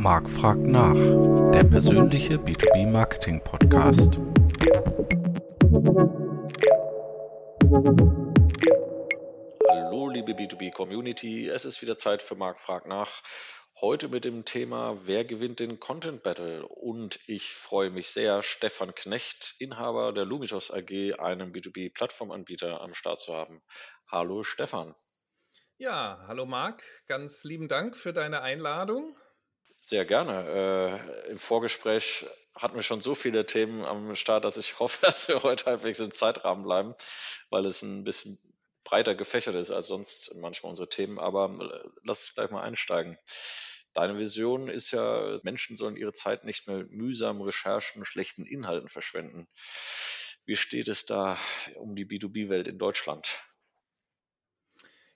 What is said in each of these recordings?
Marc fragt nach, der persönliche B2B Marketing Podcast. Hallo liebe B2B Community, es ist wieder Zeit für Marc fragt nach. Heute mit dem Thema Wer gewinnt den Content Battle? Und ich freue mich sehr, Stefan Knecht, Inhaber der Lumitos AG, einem B2B-Plattformanbieter am Start zu haben. Hallo Stefan. Ja, hallo Marc, ganz lieben Dank für deine Einladung. Sehr gerne. Äh, Im Vorgespräch hatten wir schon so viele Themen am Start, dass ich hoffe, dass wir heute halbwegs im Zeitrahmen bleiben, weil es ein bisschen breiter gefächert ist als sonst manchmal unsere Themen. Aber äh, lass uns gleich mal einsteigen. Deine Vision ist ja, Menschen sollen ihre Zeit nicht mehr mit mühsamen Recherchen, schlechten Inhalten verschwenden. Wie steht es da um die B2B-Welt in Deutschland?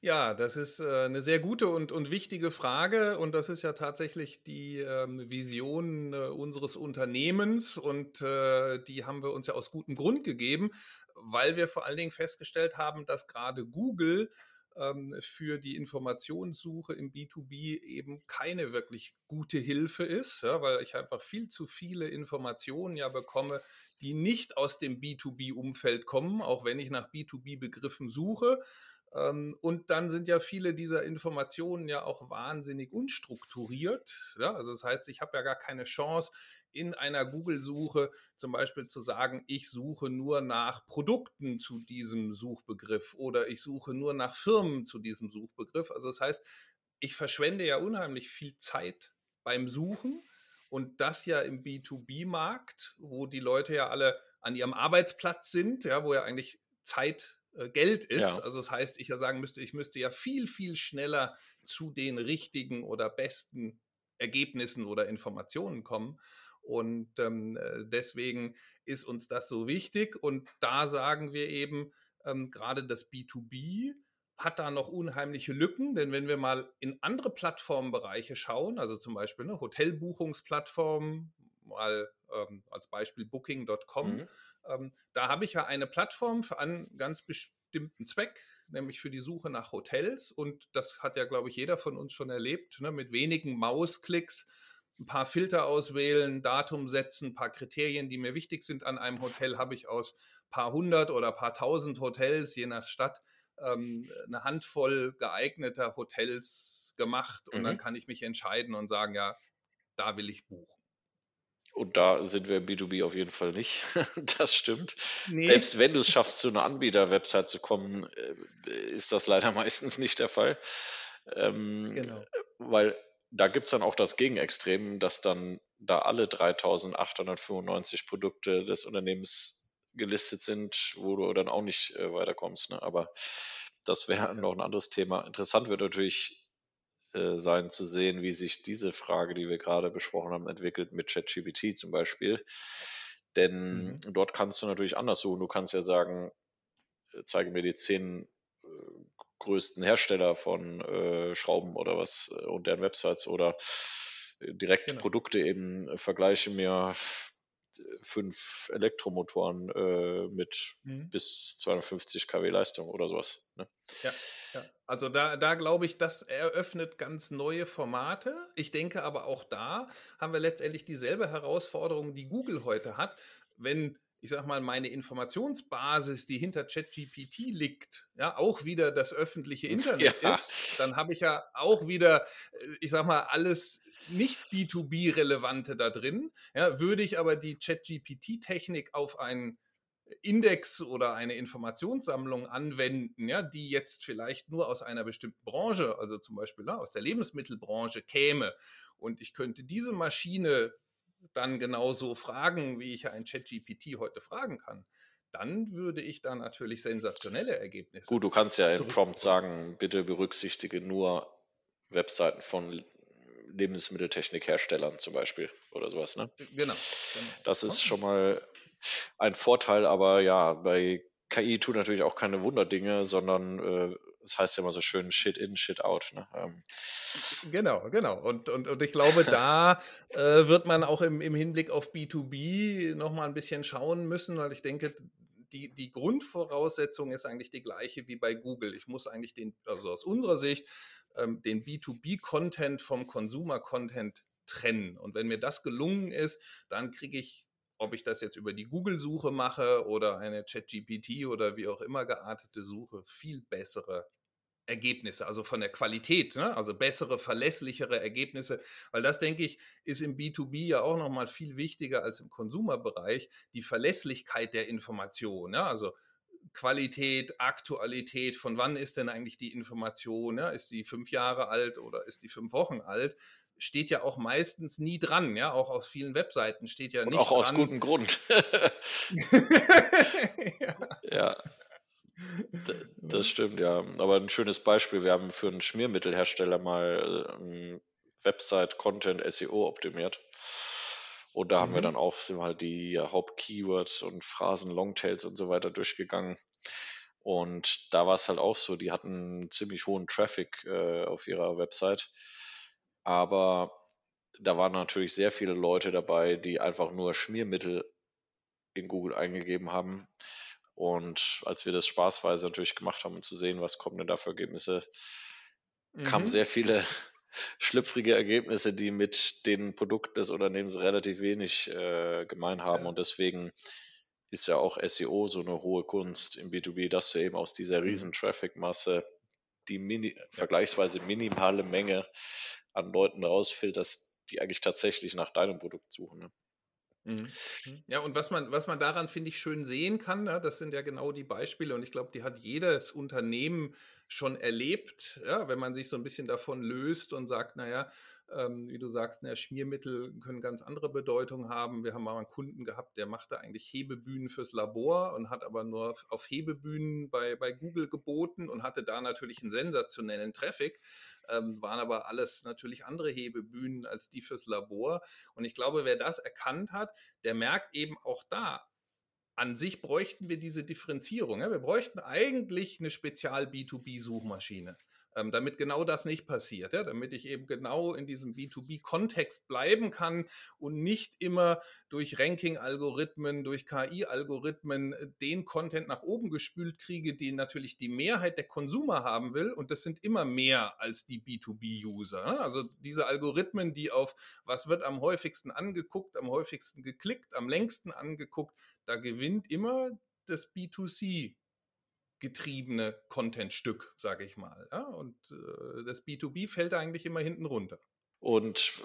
Ja, das ist äh, eine sehr gute und, und wichtige Frage und das ist ja tatsächlich die ähm, Vision äh, unseres Unternehmens und äh, die haben wir uns ja aus gutem Grund gegeben, weil wir vor allen Dingen festgestellt haben, dass gerade Google ähm, für die Informationssuche im B2B eben keine wirklich gute Hilfe ist, weil ich einfach viel zu viele Informationen ja bekomme, die nicht aus dem B2B-Umfeld kommen, auch wenn ich nach B2B-Begriffen suche. Ähm, und dann sind ja viele dieser Informationen ja auch wahnsinnig unstrukturiert. Ja, also das heißt, ich habe ja gar keine Chance, in einer Google-Suche zum Beispiel zu sagen, ich suche nur nach Produkten zu diesem Suchbegriff oder ich suche nur nach Firmen zu diesem Suchbegriff. Also das heißt, ich verschwende ja unheimlich viel Zeit beim Suchen und das ja im B2B-Markt, wo die Leute ja alle an ihrem Arbeitsplatz sind, ja, wo ja eigentlich Zeit Geld ist. Ja. Also das heißt, ich ja sagen müsste, ich müsste ja viel, viel schneller zu den richtigen oder besten Ergebnissen oder Informationen kommen. Und ähm, äh, deswegen ist uns das so wichtig. Und da sagen wir eben, ähm, gerade das B2B hat da noch unheimliche Lücken, denn wenn wir mal in andere Plattformbereiche schauen, also zum Beispiel eine Hotelbuchungsplattform, mal ähm, als Beispiel Booking.com, mhm. ähm, da habe ich ja eine Plattform für einen ganz bestimmten Zweck, nämlich für die Suche nach Hotels. Und das hat ja, glaube ich, jeder von uns schon erlebt, ne, mit wenigen Mausklicks ein paar Filter auswählen, Datum setzen, ein paar Kriterien, die mir wichtig sind an einem Hotel, habe ich aus paar hundert oder paar tausend Hotels, je nach Stadt, ähm, eine Handvoll geeigneter Hotels gemacht und mhm. dann kann ich mich entscheiden und sagen, ja, da will ich buchen. Und da sind wir im B2B auf jeden Fall nicht. das stimmt. Nee. Selbst wenn du es schaffst, zu einer Anbieter-Website zu kommen, äh, ist das leider meistens nicht der Fall. Ähm, genau. Weil da gibt es dann auch das Gegenextrem, dass dann da alle 3895 Produkte des Unternehmens gelistet sind, wo du dann auch nicht äh, weiterkommst. Ne? Aber das wäre noch ein anderes Thema. Interessant wird natürlich äh, sein zu sehen, wie sich diese Frage, die wir gerade besprochen haben, entwickelt mit ChatGPT zum Beispiel. Denn mhm. dort kannst du natürlich anders suchen. Du kannst ja sagen, äh, zeige mir die zehn äh, größten Hersteller von äh, Schrauben oder was und deren Websites oder direkt genau. Produkte eben vergleiche mir fünf Elektromotoren äh, mit mhm. bis 250 kW Leistung oder sowas. Ne? Ja, ja, also da, da glaube ich, das eröffnet ganz neue Formate. Ich denke aber auch da haben wir letztendlich dieselbe Herausforderung, die Google heute hat. Wenn ich sag mal, meine Informationsbasis, die hinter ChatGPT liegt, ja, auch wieder das öffentliche Internet ja. ist, dann habe ich ja auch wieder, äh, ich sag mal, alles nicht B2B-relevante da drin. Ja, würde ich aber die ChatGPT-Technik auf einen Index oder eine Informationssammlung anwenden, ja, die jetzt vielleicht nur aus einer bestimmten Branche, also zum Beispiel na, aus der Lebensmittelbranche käme und ich könnte diese Maschine dann genauso fragen, wie ich ein ChatGPT heute fragen kann, dann würde ich da natürlich sensationelle Ergebnisse. Gut, du kannst ja im Prompt sagen, bitte berücksichtige nur Webseiten von Lebensmitteltechnikherstellern zum Beispiel oder sowas. Ne? Genau, genau. Das ist schon mal ein Vorteil, aber ja, bei KI tut natürlich auch keine Wunderdinge, sondern äh, das heißt ja immer so schön Shit in, Shit out. Ne? Ähm. Genau, genau. Und, und, und ich glaube, da äh, wird man auch im, im Hinblick auf B2B nochmal ein bisschen schauen müssen, weil ich denke, die, die Grundvoraussetzung ist eigentlich die gleiche wie bei Google. Ich muss eigentlich den, also aus unserer Sicht, ähm, den B2B-Content vom Consumer-Content trennen. Und wenn mir das gelungen ist, dann kriege ich ob ich das jetzt über die Google-Suche mache oder eine ChatGPT oder wie auch immer geartete Suche, viel bessere Ergebnisse, also von der Qualität, ne? also bessere, verlässlichere Ergebnisse, weil das, denke ich, ist im B2B ja auch nochmal viel wichtiger als im Konsumerbereich, die Verlässlichkeit der Information, ne? also Qualität, Aktualität, von wann ist denn eigentlich die Information, ne? ist die fünf Jahre alt oder ist die fünf Wochen alt, steht ja auch meistens nie dran, ja, auch aus vielen Webseiten steht ja Und nicht auch dran. aus gutem Grund. ja. ja. Das stimmt, ja. Aber ein schönes Beispiel, wir haben für einen Schmiermittelhersteller mal ähm, Website Content SEO optimiert. Und da mhm. haben wir mhm. dann auch sind wir halt die Hauptkeywords und Phrasen, Longtails und so weiter durchgegangen. Und da war es halt auch so, die hatten ziemlich hohen Traffic äh, auf ihrer Website. Aber da waren natürlich sehr viele Leute dabei, die einfach nur Schmiermittel in Google eingegeben haben und als wir das spaßweise natürlich gemacht haben, um zu sehen, was kommen denn da für Ergebnisse, mhm. kamen sehr viele schlüpfrige Ergebnisse, die mit den Produkten des Unternehmens relativ wenig äh, gemein haben. Und deswegen ist ja auch SEO so eine hohe Kunst im B2B, dass du eben aus dieser mhm. riesen Traffic-Masse die mini, vergleichsweise minimale Menge an Leuten rausfilterst, die eigentlich tatsächlich nach deinem Produkt suchen. Ne? Mhm. Mhm. Ja, und was man, was man daran, finde ich, schön sehen kann, ja, das sind ja genau die Beispiele und ich glaube, die hat jedes Unternehmen schon erlebt, ja, wenn man sich so ein bisschen davon löst und sagt, naja, ähm, wie du sagst, na, Schmiermittel können ganz andere Bedeutung haben. Wir haben mal einen Kunden gehabt, der machte eigentlich Hebebühnen fürs Labor und hat aber nur auf Hebebühnen bei, bei Google geboten und hatte da natürlich einen sensationellen Traffic ähm, waren aber alles natürlich andere Hebebühnen als die fürs Labor. Und ich glaube, wer das erkannt hat, der merkt eben auch da, an sich bräuchten wir diese Differenzierung. Ja? Wir bräuchten eigentlich eine Spezial-B2B-Suchmaschine ähm, damit genau das nicht passiert, ja? damit ich eben genau in diesem B2B-Kontext bleiben kann und nicht immer durch Ranking-Algorithmen, durch KI-Algorithmen äh, den Content nach oben gespült kriege, den natürlich die Mehrheit der Konsumer haben will. Und das sind immer mehr als die B2B-User. Ne? Also diese Algorithmen, die auf was wird am häufigsten angeguckt, am häufigsten geklickt, am längsten angeguckt, da gewinnt immer das B2C getriebene Contentstück, sage ich mal. Ja? Und äh, das B2B fällt eigentlich immer hinten runter. Und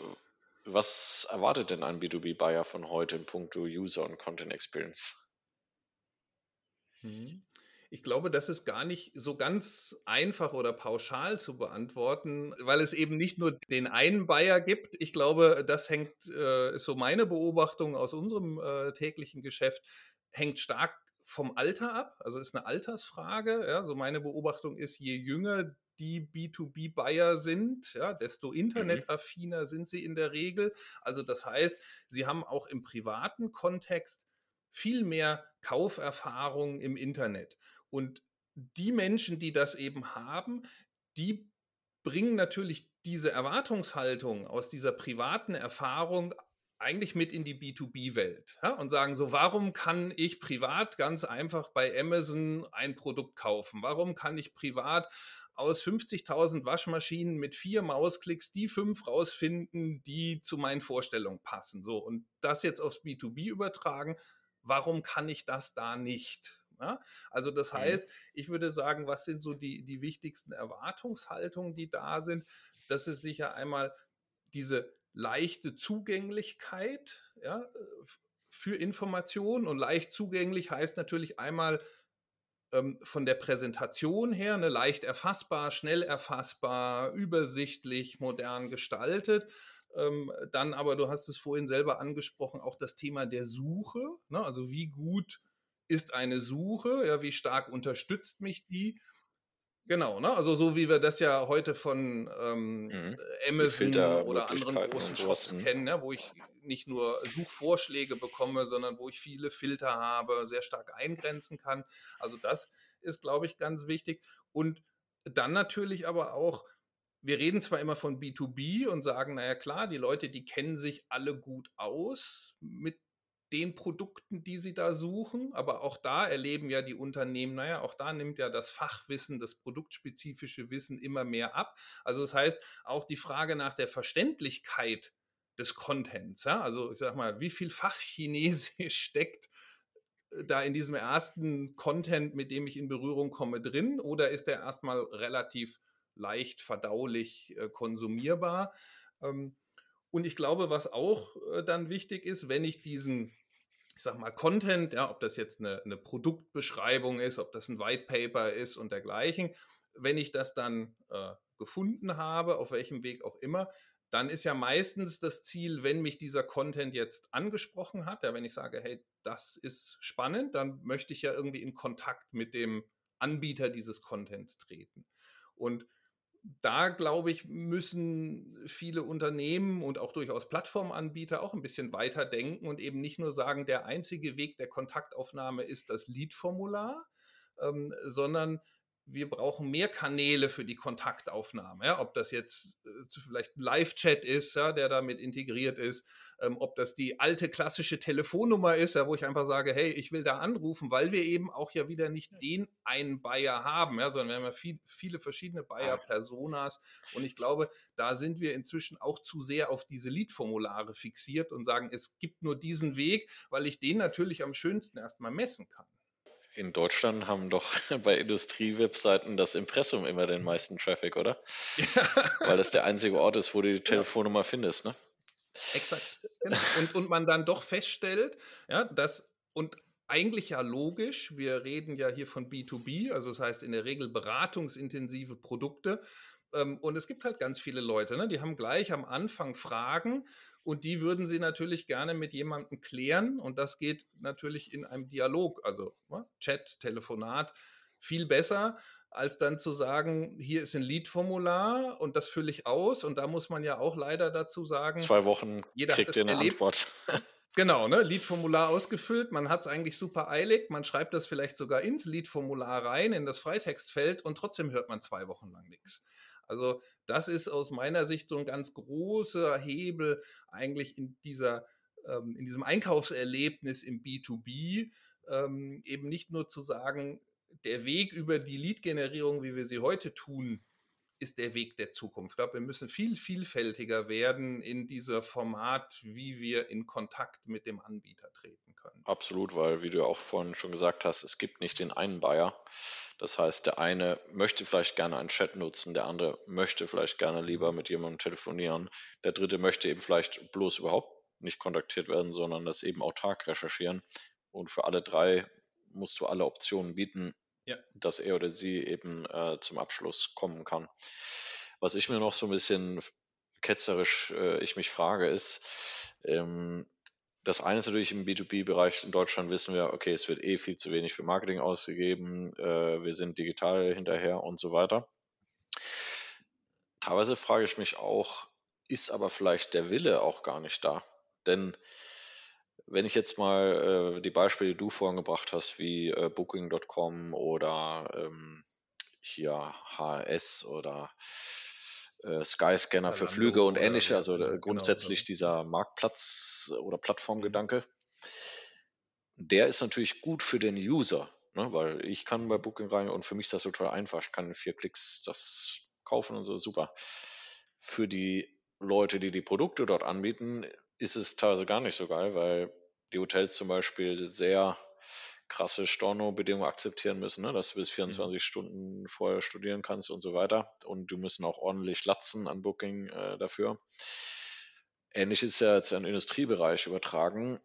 was erwartet denn ein B2B-Buyer von heute in puncto User und Content Experience? Hm. Ich glaube, das ist gar nicht so ganz einfach oder pauschal zu beantworten, weil es eben nicht nur den einen Buyer gibt. Ich glaube, das hängt, äh, ist so meine Beobachtung aus unserem äh, täglichen Geschäft, hängt stark vom Alter ab, also ist eine Altersfrage. Ja, so meine Beobachtung ist, je jünger die B2B-Buyer sind, ja, desto mhm. internetaffiner sind sie in der Regel. Also das heißt, sie haben auch im privaten Kontext viel mehr Kauferfahrung im Internet. Und die Menschen, die das eben haben, die bringen natürlich diese Erwartungshaltung aus dieser privaten Erfahrung eigentlich mit in die B2B-Welt ja, und sagen so, warum kann ich privat ganz einfach bei Amazon ein Produkt kaufen? Warum kann ich privat aus 50.000 Waschmaschinen mit vier Mausklicks die fünf rausfinden, die zu meinen Vorstellungen passen? So, und das jetzt aufs B2B übertragen, warum kann ich das da nicht? Ja, also das mhm. heißt, ich würde sagen, was sind so die, die wichtigsten Erwartungshaltungen, die da sind? Das ist sicher einmal diese leichte Zugänglichkeit ja, für Informationen und leicht zugänglich heißt natürlich einmal ähm, von der Präsentation her, ne, leicht erfassbar, schnell erfassbar, übersichtlich, modern gestaltet. Ähm, dann aber, du hast es vorhin selber angesprochen, auch das Thema der Suche. Ne, also wie gut ist eine Suche, ja, wie stark unterstützt mich die Genau, ne? Also so wie wir das ja heute von ähm, mhm. Amazon oder anderen großen Shops mhm. kennen, ne? wo ich nicht nur Suchvorschläge bekomme, sondern wo ich viele Filter habe, sehr stark eingrenzen kann. Also das ist, glaube ich, ganz wichtig. Und dann natürlich aber auch, wir reden zwar immer von B2B und sagen, naja klar, die Leute, die kennen sich alle gut aus mit den Produkten, die sie da suchen. Aber auch da erleben ja die Unternehmen, naja, auch da nimmt ja das Fachwissen, das produktspezifische Wissen immer mehr ab. Also das heißt, auch die Frage nach der Verständlichkeit des Contents. Ja? Also ich sag mal, wie viel Fachchinesisch steckt äh, da in diesem ersten Content, mit dem ich in Berührung komme, drin? Oder ist der erstmal relativ leicht verdaulich äh, konsumierbar? Ähm, und ich glaube, was auch äh, dann wichtig ist, wenn ich diesen ich sag mal, Content, ja, ob das jetzt eine, eine, Produktbeschreibung ist, ob das ein White Paper ist und dergleichen, wenn ich das dann äh, gefunden habe, auf welchem Weg auch immer, dann ist ja meistens das Ziel, wenn mich dieser Content jetzt angesprochen hat, ja, wenn ich sage, hey, das ist spannend, dann möchte ich ja irgendwie in Kontakt mit dem Anbieter dieses Contents treten. Und da, glaube ich, müssen viele Unternehmen und auch durchaus Plattformanbieter auch ein bisschen weiter denken und eben nicht nur sagen, der einzige Weg der Kontaktaufnahme ist das Lead-Formular, ähm, sondern wir brauchen mehr Kanäle für die Kontaktaufnahme. Ja? Ob das jetzt äh, vielleicht ein Live-Chat ist, ja, der damit integriert ist, ähm, ob das die alte klassische Telefonnummer ist, ja, wo ich einfach sage, hey, ich will da anrufen, weil wir eben auch ja wieder nicht den einen Buyer haben, ja, sondern wir haben ja viel, viele verschiedene Buyer-Personas. Und ich glaube, da sind wir inzwischen auch zu sehr auf diese Lead-Formulare fixiert und sagen, es gibt nur diesen Weg, weil ich den natürlich am schönsten erstmal messen kann. In Deutschland haben doch bei Industriewebseiten das Impressum immer den meisten Traffic, oder? Ja. Weil das der einzige Ort ist, wo du die Telefonnummer findest, ne? Exakt. Genau. Und, und man dann doch feststellt, ja, dass, und eigentlich ja logisch, wir reden ja hier von B2B, also das heißt in der Regel beratungsintensive Produkte. Ähm, und es gibt halt ganz viele Leute, ne, die haben gleich am Anfang Fragen und die würden sie natürlich gerne mit jemandem klären. Und das geht natürlich in einem Dialog, also ne, Chat, Telefonat, viel besser, als dann zu sagen, hier ist ein Lead-Formular und das fülle ich aus. Und da muss man ja auch leider dazu sagen, zwei Wochen jeder kriegt ihr eine erlebt. Antwort. Genau, ne? Lead-Formular ausgefüllt, man hat es eigentlich super eilig, man schreibt das vielleicht sogar ins Lead-Formular rein, in das Freitextfeld und trotzdem hört man zwei Wochen lang nichts. Also das ist aus meiner Sicht so ein ganz großer Hebel eigentlich in dieser ähm, in diesem Einkaufserlebnis im B2B ähm, eben nicht nur zu sagen, der Weg über die Lead-Generierung, wie wir sie heute tun, ist der Weg der Zukunft. Ich glaube, wir müssen viel vielfältiger werden in dieser Format, wie wir in Kontakt mit dem Anbieter treten können. Absolut, weil, wie du auch vorhin schon gesagt hast, es gibt nicht den einen Buyer. Das heißt, der eine möchte vielleicht gerne einen Chat nutzen, der andere möchte vielleicht gerne lieber mit jemandem telefonieren, der dritte möchte eben vielleicht bloß überhaupt nicht kontaktiert werden, sondern das eben autark recherchieren. Und für alle drei musst du alle Optionen bieten, ja. dass er oder sie eben äh, zum Abschluss kommen kann. Was ich mir noch so ein bisschen ketzerisch äh, ich mich frage, ist, ähm, das eine ist natürlich im B2B-Bereich in Deutschland wissen wir, okay, es wird eh viel zu wenig für Marketing ausgegeben, äh, wir sind digital hinterher und so weiter. Teilweise frage ich mich auch, ist aber vielleicht der Wille auch gar nicht da? Denn wenn ich jetzt mal äh, die Beispiele, die du vorhin gebracht hast, wie äh, Booking.com oder ähm, hier HRS oder äh, Skyscanner für Flüge und ähnliche, also äh, genau, grundsätzlich genau. dieser Marktplatz- oder Plattformgedanke, der ist natürlich gut für den User, ne? weil ich kann bei Booking rein und für mich ist das total einfach. Ich kann in vier Klicks das kaufen und so, super. Für die Leute, die die Produkte dort anbieten, ist es teilweise gar nicht so geil, weil die Hotels zum Beispiel sehr krasse Storno-Bedingungen akzeptieren müssen, ne? dass du bis 24 mhm. Stunden vorher studieren kannst und so weiter. Und du müssen auch ordentlich latzen an Booking äh, dafür. Ähnlich ist ja jetzt den Industriebereich übertragen.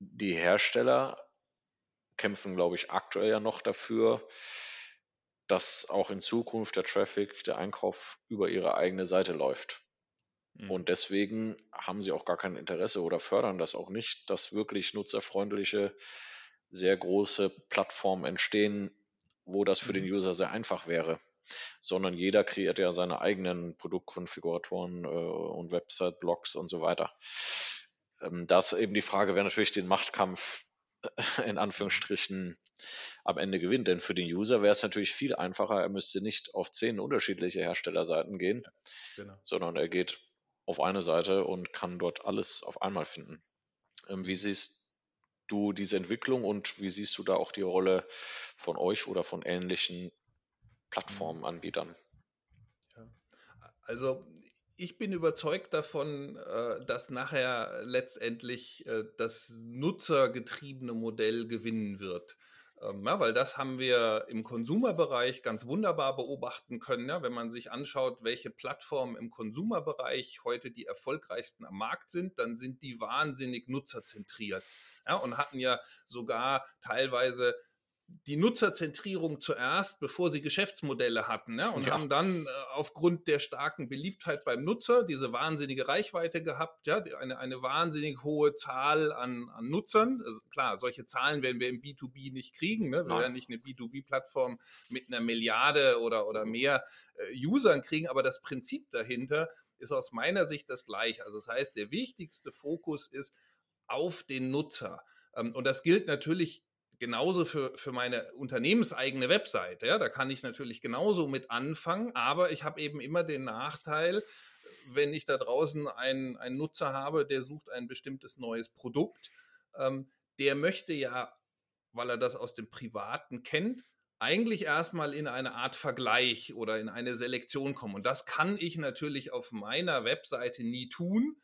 Die Hersteller kämpfen, glaube ich, aktuell ja noch dafür, dass auch in Zukunft der Traffic, der Einkauf über ihre eigene Seite läuft. Mhm. Und deswegen haben sie auch gar kein Interesse oder fördern das auch nicht, dass wirklich nutzerfreundliche sehr große Plattformen entstehen, wo das für den mhm. User sehr einfach wäre, sondern jeder kreiert ja seine eigenen Produktkonfiguratoren äh, und Website-Blogs und so weiter. Ähm, das eben die Frage, wer natürlich den Machtkampf in Anführungsstrichen am Ende gewinnt. Denn für den User wäre es natürlich viel einfacher, er müsste nicht auf zehn unterschiedliche Herstellerseiten gehen, ja, genau. sondern er geht auf eine Seite und kann dort alles auf einmal finden. Ähm, wie siehst du diese Entwicklung und wie siehst du da auch die Rolle von euch oder von ähnlichen Plattformanbietern? Ja. Also ich bin überzeugt davon, äh, dass nachher letztendlich äh, das nutzergetriebene Modell gewinnen wird. Ähm, ja, weil das haben wir im Konsumerbereich ganz wunderbar beobachten können. Ja, wenn man sich anschaut, welche Plattformen im Konsumerbereich heute die erfolgreichsten am Markt sind, dann sind die wahnsinnig nutzerzentriert ja, und hatten ja sogar teilweise die Nutzerzentrierung zuerst, bevor sie Geschäftsmodelle hatten ja, und ja. haben dann äh, aufgrund der starken Beliebtheit beim Nutzer diese wahnsinnige Reichweite gehabt, ja, eine, eine wahnsinnig hohe Zahl an, an Nutzern. Also klar, solche Zahlen werden wir im B2B nicht kriegen. Ne? Wir werden nicht eine B2B-Plattform mit einer Milliarde oder, oder mehr äh, Usern kriegen, aber das Prinzip dahinter ist aus meiner Sicht das gleiche. Also das heißt, der wichtigste Fokus ist auf den Nutzer. Ähm, und das gilt natürlich genauso für, für meine unternehmenseigene Webseite. Ja, da kann ich natürlich genauso mit anfangen, aber ich habe eben immer den Nachteil, wenn ich da draußen einen, einen Nutzer habe, der sucht ein bestimmtes neues Produkt, ähm, der möchte ja, weil er das aus dem Privaten kennt, eigentlich erstmal in eine Art Vergleich oder in eine Selektion kommen. Und das kann ich natürlich auf meiner Webseite nie tun,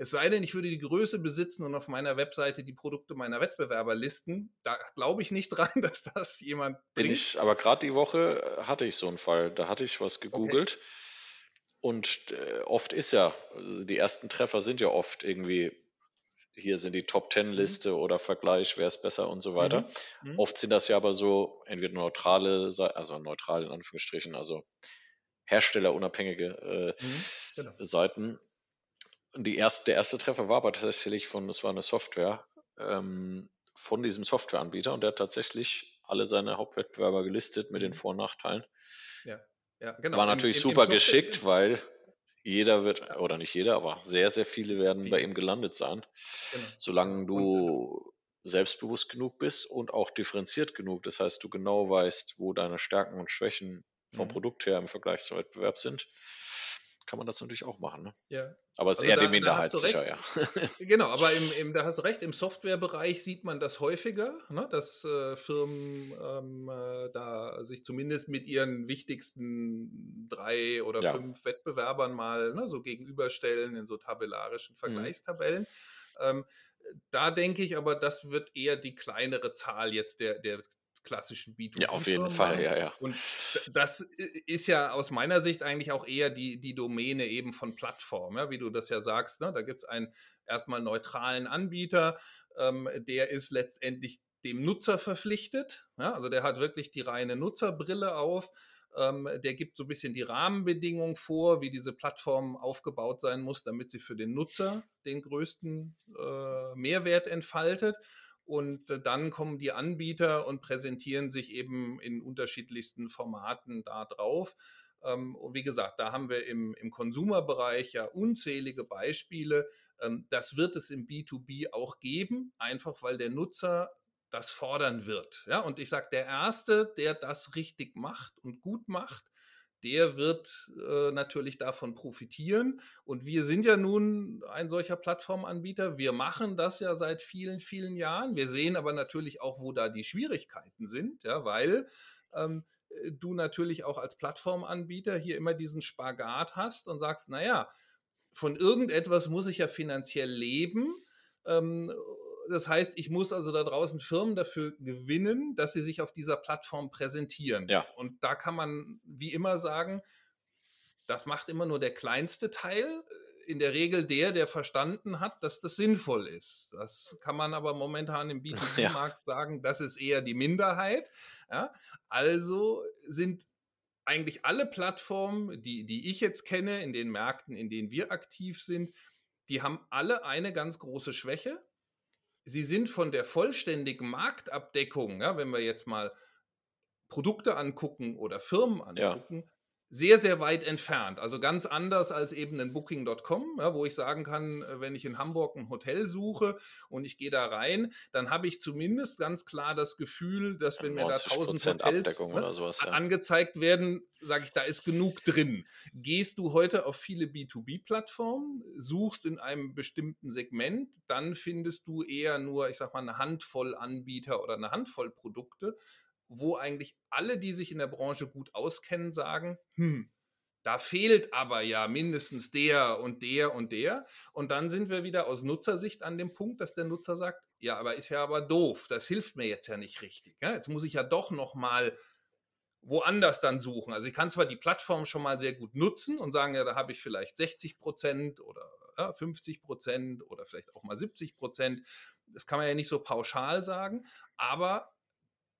es sei denn, ich würde die Größe besitzen und auf meiner Webseite die Produkte meiner Wettbewerber listen. Da glaube ich nicht dran, dass das jemand bringt. Bin ich, aber gerade die Woche äh, hatte ich so einen Fall. Da hatte ich was gegoogelt. Okay. Und äh, oft ist ja, also die ersten Treffer sind ja oft irgendwie, hier sind die Top Ten mhm. Liste mhm. oder Vergleich, wer ist besser und so weiter. Mhm. Mhm. Oft sind das ja aber so entweder neutrale, also neutral in Anführungsstrichen, also herstellerunabhängige äh, mhm. genau. Seiten die erste, der erste Treffer war aber tatsächlich von, es war eine Software ähm, von diesem Softwareanbieter und der hat tatsächlich alle seine Hauptwettbewerber gelistet mit den mhm. Vor- und Nachteilen. Ja, ja genau. War natürlich Im, im, super geschickt, weil jeder wird, oder nicht jeder, aber sehr, sehr viele werden viele. bei ihm gelandet sein. Genau. Solange du selbstbewusst genug bist und auch differenziert genug. Das heißt, du genau weißt, wo deine Stärken und Schwächen vom mhm. Produkt her im Vergleich zum Wettbewerb sind kann man das natürlich auch machen. Ne? Ja. Aber es ist also eher da, die Minderheit sicher, ja. genau, aber im, im, da hast du recht, im Softwarebereich sieht man das häufiger, ne, dass äh, Firmen ähm, äh, da sich zumindest mit ihren wichtigsten drei oder ja. fünf Wettbewerbern mal ne, so gegenüberstellen in so tabellarischen mhm. Vergleichstabellen. Mhm. Ähm, da denke ich aber, das wird eher die kleinere Zahl jetzt der, der klassischen B2B. Ja, auf jeden Fall, ja, ja. Und das ist ja aus meiner Sicht eigentlich auch eher die, die Domäne eben von Plattformen, ja, wie du das ja sagst. Ne? Da gibt es einen erstmal neutralen Anbieter, ähm, der ist letztendlich dem Nutzer verpflichtet. Ja? Also der hat wirklich die reine Nutzerbrille auf. Ähm, der gibt so ein bisschen die Rahmenbedingungen vor, wie diese Plattform aufgebaut sein muss, damit sie für den Nutzer den größten äh, Mehrwert entfaltet. Und äh, dann kommen die Anbieter und präsentieren sich eben in unterschiedlichsten Formaten da drauf. Ähm, und wie gesagt, da haben wir im, im Konsumerbereich ja unzählige Beispiele. Ähm, das wird es im B2B auch geben, einfach weil der Nutzer das fordern wird. Ja, und ich sage, der Erste, der das richtig macht und gut macht, der wird äh, natürlich davon profitieren. Und wir sind ja nun ein solcher Plattformanbieter. Wir machen das ja seit vielen, vielen Jahren. Wir sehen aber natürlich auch, wo da die Schwierigkeiten sind, ja, weil ähm, äh, du natürlich auch als Plattformanbieter hier immer diesen Spagat hast und sagst, naja, von irgendetwas muss ich ja finanziell leben. Ähm, das heißt, ich muss also da draußen Firmen dafür gewinnen, dass sie sich auf dieser Plattform präsentieren. Ja. Und da kann man wie immer sagen, das macht immer nur der kleinste Teil. In der Regel der, der verstanden hat, dass das sinnvoll ist. Das kann man aber momentan im B2B-Markt ja. sagen, das ist eher die Minderheit. Ja? Also sind eigentlich alle Plattformen, die, die ich jetzt kenne, in den Märkten, in denen wir aktiv sind, die haben alle eine ganz große Schwäche sie sind von der vollständigen Marktabdeckung, ja, wenn wir jetzt mal Produkte angucken oder Firmen angucken, ja sehr, sehr weit entfernt. Also ganz anders als eben ein Booking.com, ja, wo ich sagen kann, äh, wenn ich in Hamburg ein Hotel suche und ich gehe da rein, dann habe ich zumindest ganz klar das Gefühl, dass wenn mir da 1000 Hotels ne, sowas, ja. angezeigt werden, sage ich, da ist genug drin. Gehst du heute auf viele B2B-Plattformen, suchst in einem bestimmten Segment, dann findest du eher nur, ich sag mal, eine Handvoll Anbieter oder eine Handvoll Produkte wo eigentlich alle, die sich in der Branche gut auskennen, sagen, hm, Da fehlt aber ja mindestens der und der und der. Und dann sind wir wieder aus Nutzersicht an dem Punkt, dass der Nutzer sagt, ja, aber ist ja aber doof, das hilft mir jetzt ja nicht richtig. Ja, jetzt muss ich ja doch noch mal woanders dann suchen. Also ich kann zwar die Plattform schon mal sehr gut nutzen und sagen, ja, da habe ich vielleicht 60 Prozent oder ja, 50 Prozent oder vielleicht auch mal 70 Prozent. Das kann man ja nicht so pauschal sagen, aber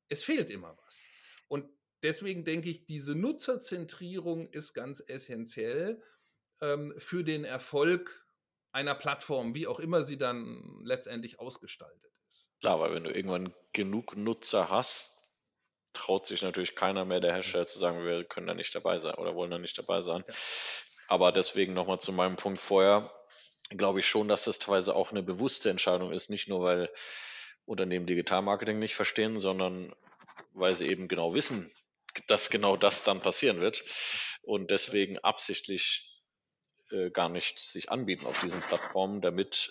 es fehlt immer was. Und deswegen denke ich, diese Nutzerzentrierung ist ganz essentiell ähm, für den Erfolg einer Plattform, wie auch immer sie dann letztendlich ausgestaltet ist. Klar, weil wenn du irgendwann genug Nutzer hast, traut sich natürlich keiner mehr der Hersteller zu sagen, wir können da nicht dabei sein oder wollen da nicht dabei sein. Ja. Aber deswegen nochmal zu meinem Punkt vorher, glaube ich schon, dass das teilweise auch eine bewusste Entscheidung ist, nicht nur weil Unternehmen Digitalmarketing nicht verstehen, sondern weil sie eben genau wissen, dass genau das dann passieren wird und deswegen absichtlich äh, gar nicht sich anbieten auf diesen Plattformen, damit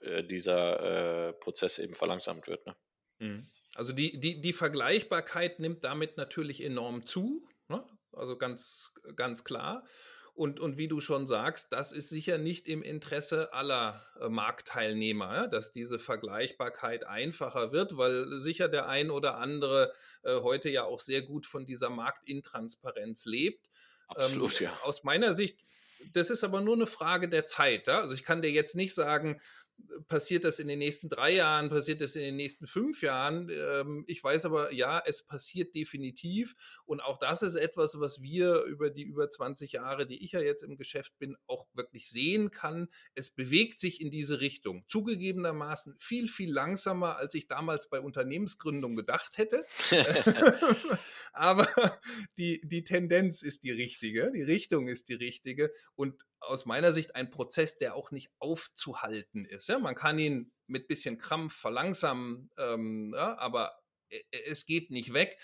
äh, dieser äh, Prozess eben verlangsamt wird. Ne? Mhm. Also die, die, die Vergleichbarkeit nimmt damit natürlich enorm zu, ne? also ganz, ganz klar. Und, und wie du schon sagst, das ist sicher nicht im Interesse aller äh, Marktteilnehmer, ja, dass diese Vergleichbarkeit einfacher wird, weil sicher der ein oder andere äh, heute ja auch sehr gut von dieser Marktintransparenz lebt. Absolut, ähm, ja. Aus meiner Sicht, das ist aber nur eine Frage der Zeit. Ja? Also ich kann dir jetzt nicht sagen, passiert das in den nächsten drei Jahren, passiert das in den nächsten fünf Jahren. Ähm, ich weiß aber, ja, es passiert definitiv. Und auch das ist etwas, was wir über die über 20 Jahre, die ich ja jetzt im Geschäft bin, auch wirklich sehen kann. Es bewegt sich in diese Richtung. Zugegebenermaßen viel, viel langsamer, als ich damals bei Unternehmensgründung gedacht hätte. aber die, die Tendenz ist die richtige, die Richtung ist die richtige. Und aus meiner Sicht ein Prozess, der auch nicht aufzuhalten ist. Ja? Man kann ihn mit bisschen Krampf verlangsamen, ähm, ja, aber e, e, es geht nicht weg.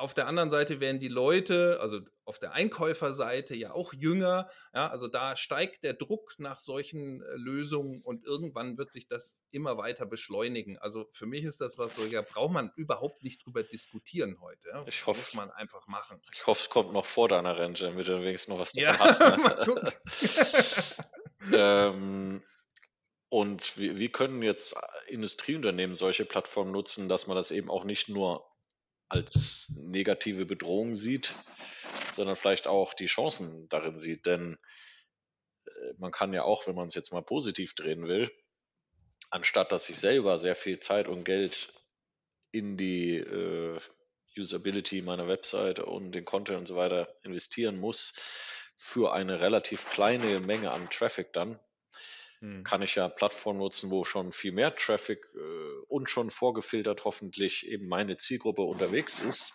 Auf der anderen Seite werden die Leute, also auf der Einkäuferseite ja auch jünger. Ja, also da steigt der Druck nach solchen äh, Lösungen und irgendwann wird sich das immer weiter beschleunigen. Also für mich ist das was so, ja, braucht man überhaupt nicht drüber diskutieren heute. Ja. Ich hoffe, muss man einfach machen. Ich hoffe, es kommt noch vor deiner Rente, damit du wenigstens noch was davon ja, hast. Ne? ähm, und wie, wie können jetzt Industrieunternehmen solche Plattformen nutzen, dass man das eben auch nicht nur als negative Bedrohung sieht, sondern vielleicht auch die Chancen darin sieht. Denn äh, man kann ja auch, wenn man es jetzt mal positiv drehen will, anstatt dass ich selber sehr viel Zeit und Geld in die äh, Usability meiner Webseite und den Content und so weiter investieren muss, für eine relativ kleine Menge an Traffic dann, hm. kann ich ja Plattformen nutzen, wo schon viel mehr Traffic äh, und schon vorgefiltert hoffentlich eben meine Zielgruppe unterwegs ist.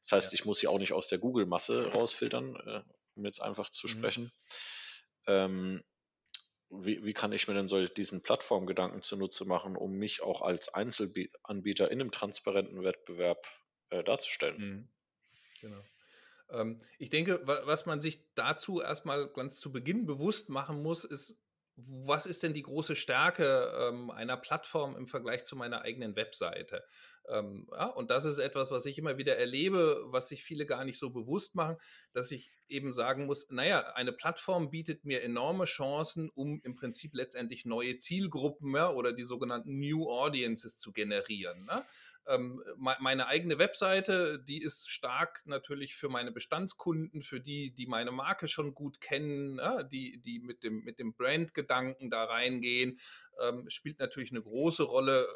Das heißt, ja. ich muss sie auch nicht aus der Google-Masse rausfiltern, äh, um jetzt einfach zu mhm. sprechen. Ähm, wie, wie, kann ich mir denn solch diesen Plattformgedanken zunutze machen, um mich auch als Einzelanbieter in einem transparenten Wettbewerb äh, darzustellen? Mhm. Genau. Ähm, ich denke, was man sich dazu erstmal ganz zu Beginn bewusst machen muss, ist, was ist denn die große Stärke ähm, einer Plattform im Vergleich zu meiner eigenen Webseite? Ähm, ja, und das ist etwas, was ich immer wieder erlebe, was sich viele gar nicht so bewusst machen, dass ich eben sagen muss, naja, eine Plattform bietet mir enorme Chancen, um im Prinzip letztendlich neue Zielgruppen ja, oder die sogenannten New Audiences zu generieren. Ne? Ähm, meine eigene Webseite, die ist stark natürlich für meine Bestandskunden, für die, die meine Marke schon gut kennen, ja, die, die mit dem, mit dem Brandgedanken da reingehen, ähm, spielt natürlich eine große Rolle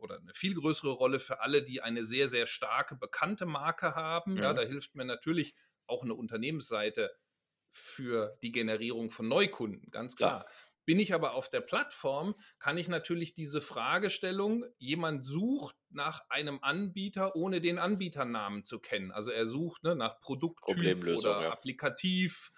oder eine viel größere Rolle für alle, die eine sehr, sehr starke, bekannte Marke haben. Ja, ja da hilft mir natürlich auch eine Unternehmensseite für die Generierung von Neukunden, ganz klar. Bin ich aber auf der Plattform, kann ich natürlich diese Fragestellung, jemand sucht nach einem Anbieter, ohne den Anbieternamen zu kennen. Also er sucht ne, nach Produkttyp oder ja. Applikativ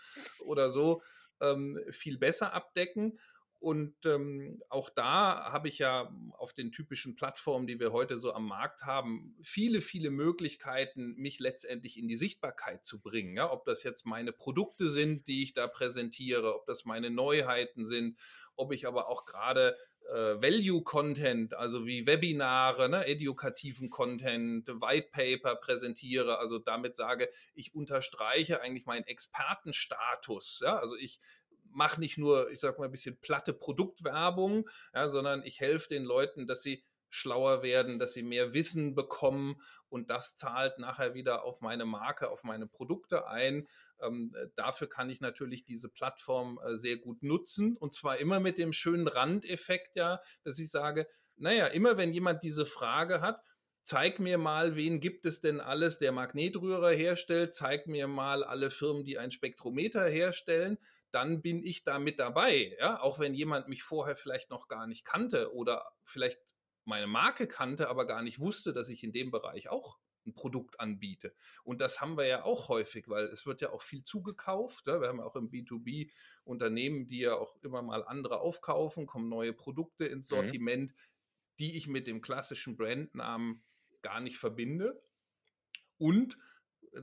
oder so, ähm, viel besser abdecken. Und ähm, auch da habe ich ja auf den typischen Plattformen, die wir heute so am Markt haben, viele, viele Möglichkeiten, mich letztendlich in die Sichtbarkeit zu bringen. Ja, ob das jetzt meine Produkte sind, die ich da präsentiere, ob das meine Neuheiten sind, ob ich aber auch gerade äh, Value-Content, also wie Webinare, ne, edukativen Content, White Paper präsentiere, also damit sage, ich unterstreiche eigentlich meinen Expertenstatus. Ja? Also ich mache nicht nur, ich sag mal, ein bisschen platte Produktwerbung, ja, sondern ich helfe den Leuten, dass sie schlauer werden, dass sie mehr Wissen bekommen und das zahlt nachher wieder auf meine Marke, auf meine Produkte ein. Ähm, dafür kann ich natürlich diese Plattform äh, sehr gut nutzen und zwar immer mit dem schönen Randeffekt, ja, dass ich sage, naja, immer wenn jemand diese Frage hat, zeig mir mal, wen gibt es denn alles, der Magnetrührer herstellt, zeig mir mal alle Firmen, die ein Spektrometer herstellen, dann bin ich da mit dabei. Ja? Auch wenn jemand mich vorher vielleicht noch gar nicht kannte oder vielleicht meine Marke kannte, aber gar nicht wusste, dass ich in dem Bereich auch ein Produkt anbiete. Und das haben wir ja auch häufig, weil es wird ja auch viel zugekauft. Ja? Wir haben ja auch im B2B Unternehmen, die ja auch immer mal andere aufkaufen, kommen neue Produkte ins mhm. Sortiment, mhm. die ich mit dem klassischen Brandnamen gar nicht verbinde. Und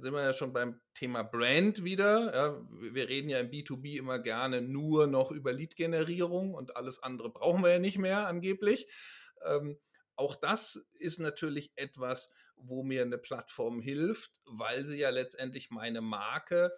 sind wir ja schon beim Thema Brand wieder. Ja, wir reden ja im B2B immer gerne nur noch über Lead-Generierung und alles andere brauchen wir ja nicht mehr angeblich. Ähm, auch das ist natürlich etwas, wo mir eine Plattform hilft, weil sie ja letztendlich meine Marke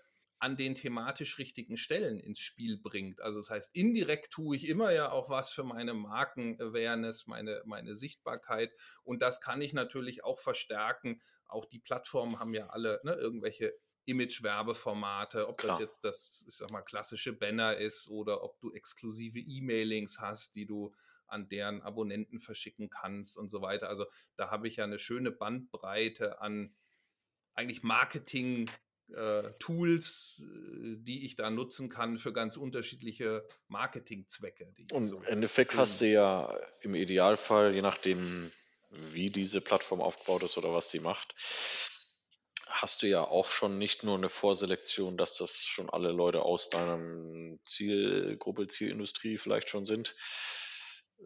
an den thematisch richtigen Stellen ins Spiel bringt. Also das heißt, indirekt tue ich immer ja auch was für meine Marken-Awareness, meine, meine Sichtbarkeit. Und das kann ich natürlich auch verstärken. Auch die Plattformen haben ja alle ne, irgendwelche Image-Werbeformate, ob Klar. das jetzt das, ich sag mal, klassische Banner ist oder ob du exklusive E-Mailings hast, die du an deren Abonnenten verschicken kannst und so weiter. Also da habe ich ja eine schöne Bandbreite an eigentlich Marketing äh, Tools, äh, die ich da nutzen kann für ganz unterschiedliche Marketingzwecke. Und so im Endeffekt filmen. hast du ja im Idealfall, je nachdem, wie diese Plattform aufgebaut ist oder was die macht, hast du ja auch schon nicht nur eine Vorselektion, dass das schon alle Leute aus deinem Zielgruppe, Zielindustrie vielleicht schon sind,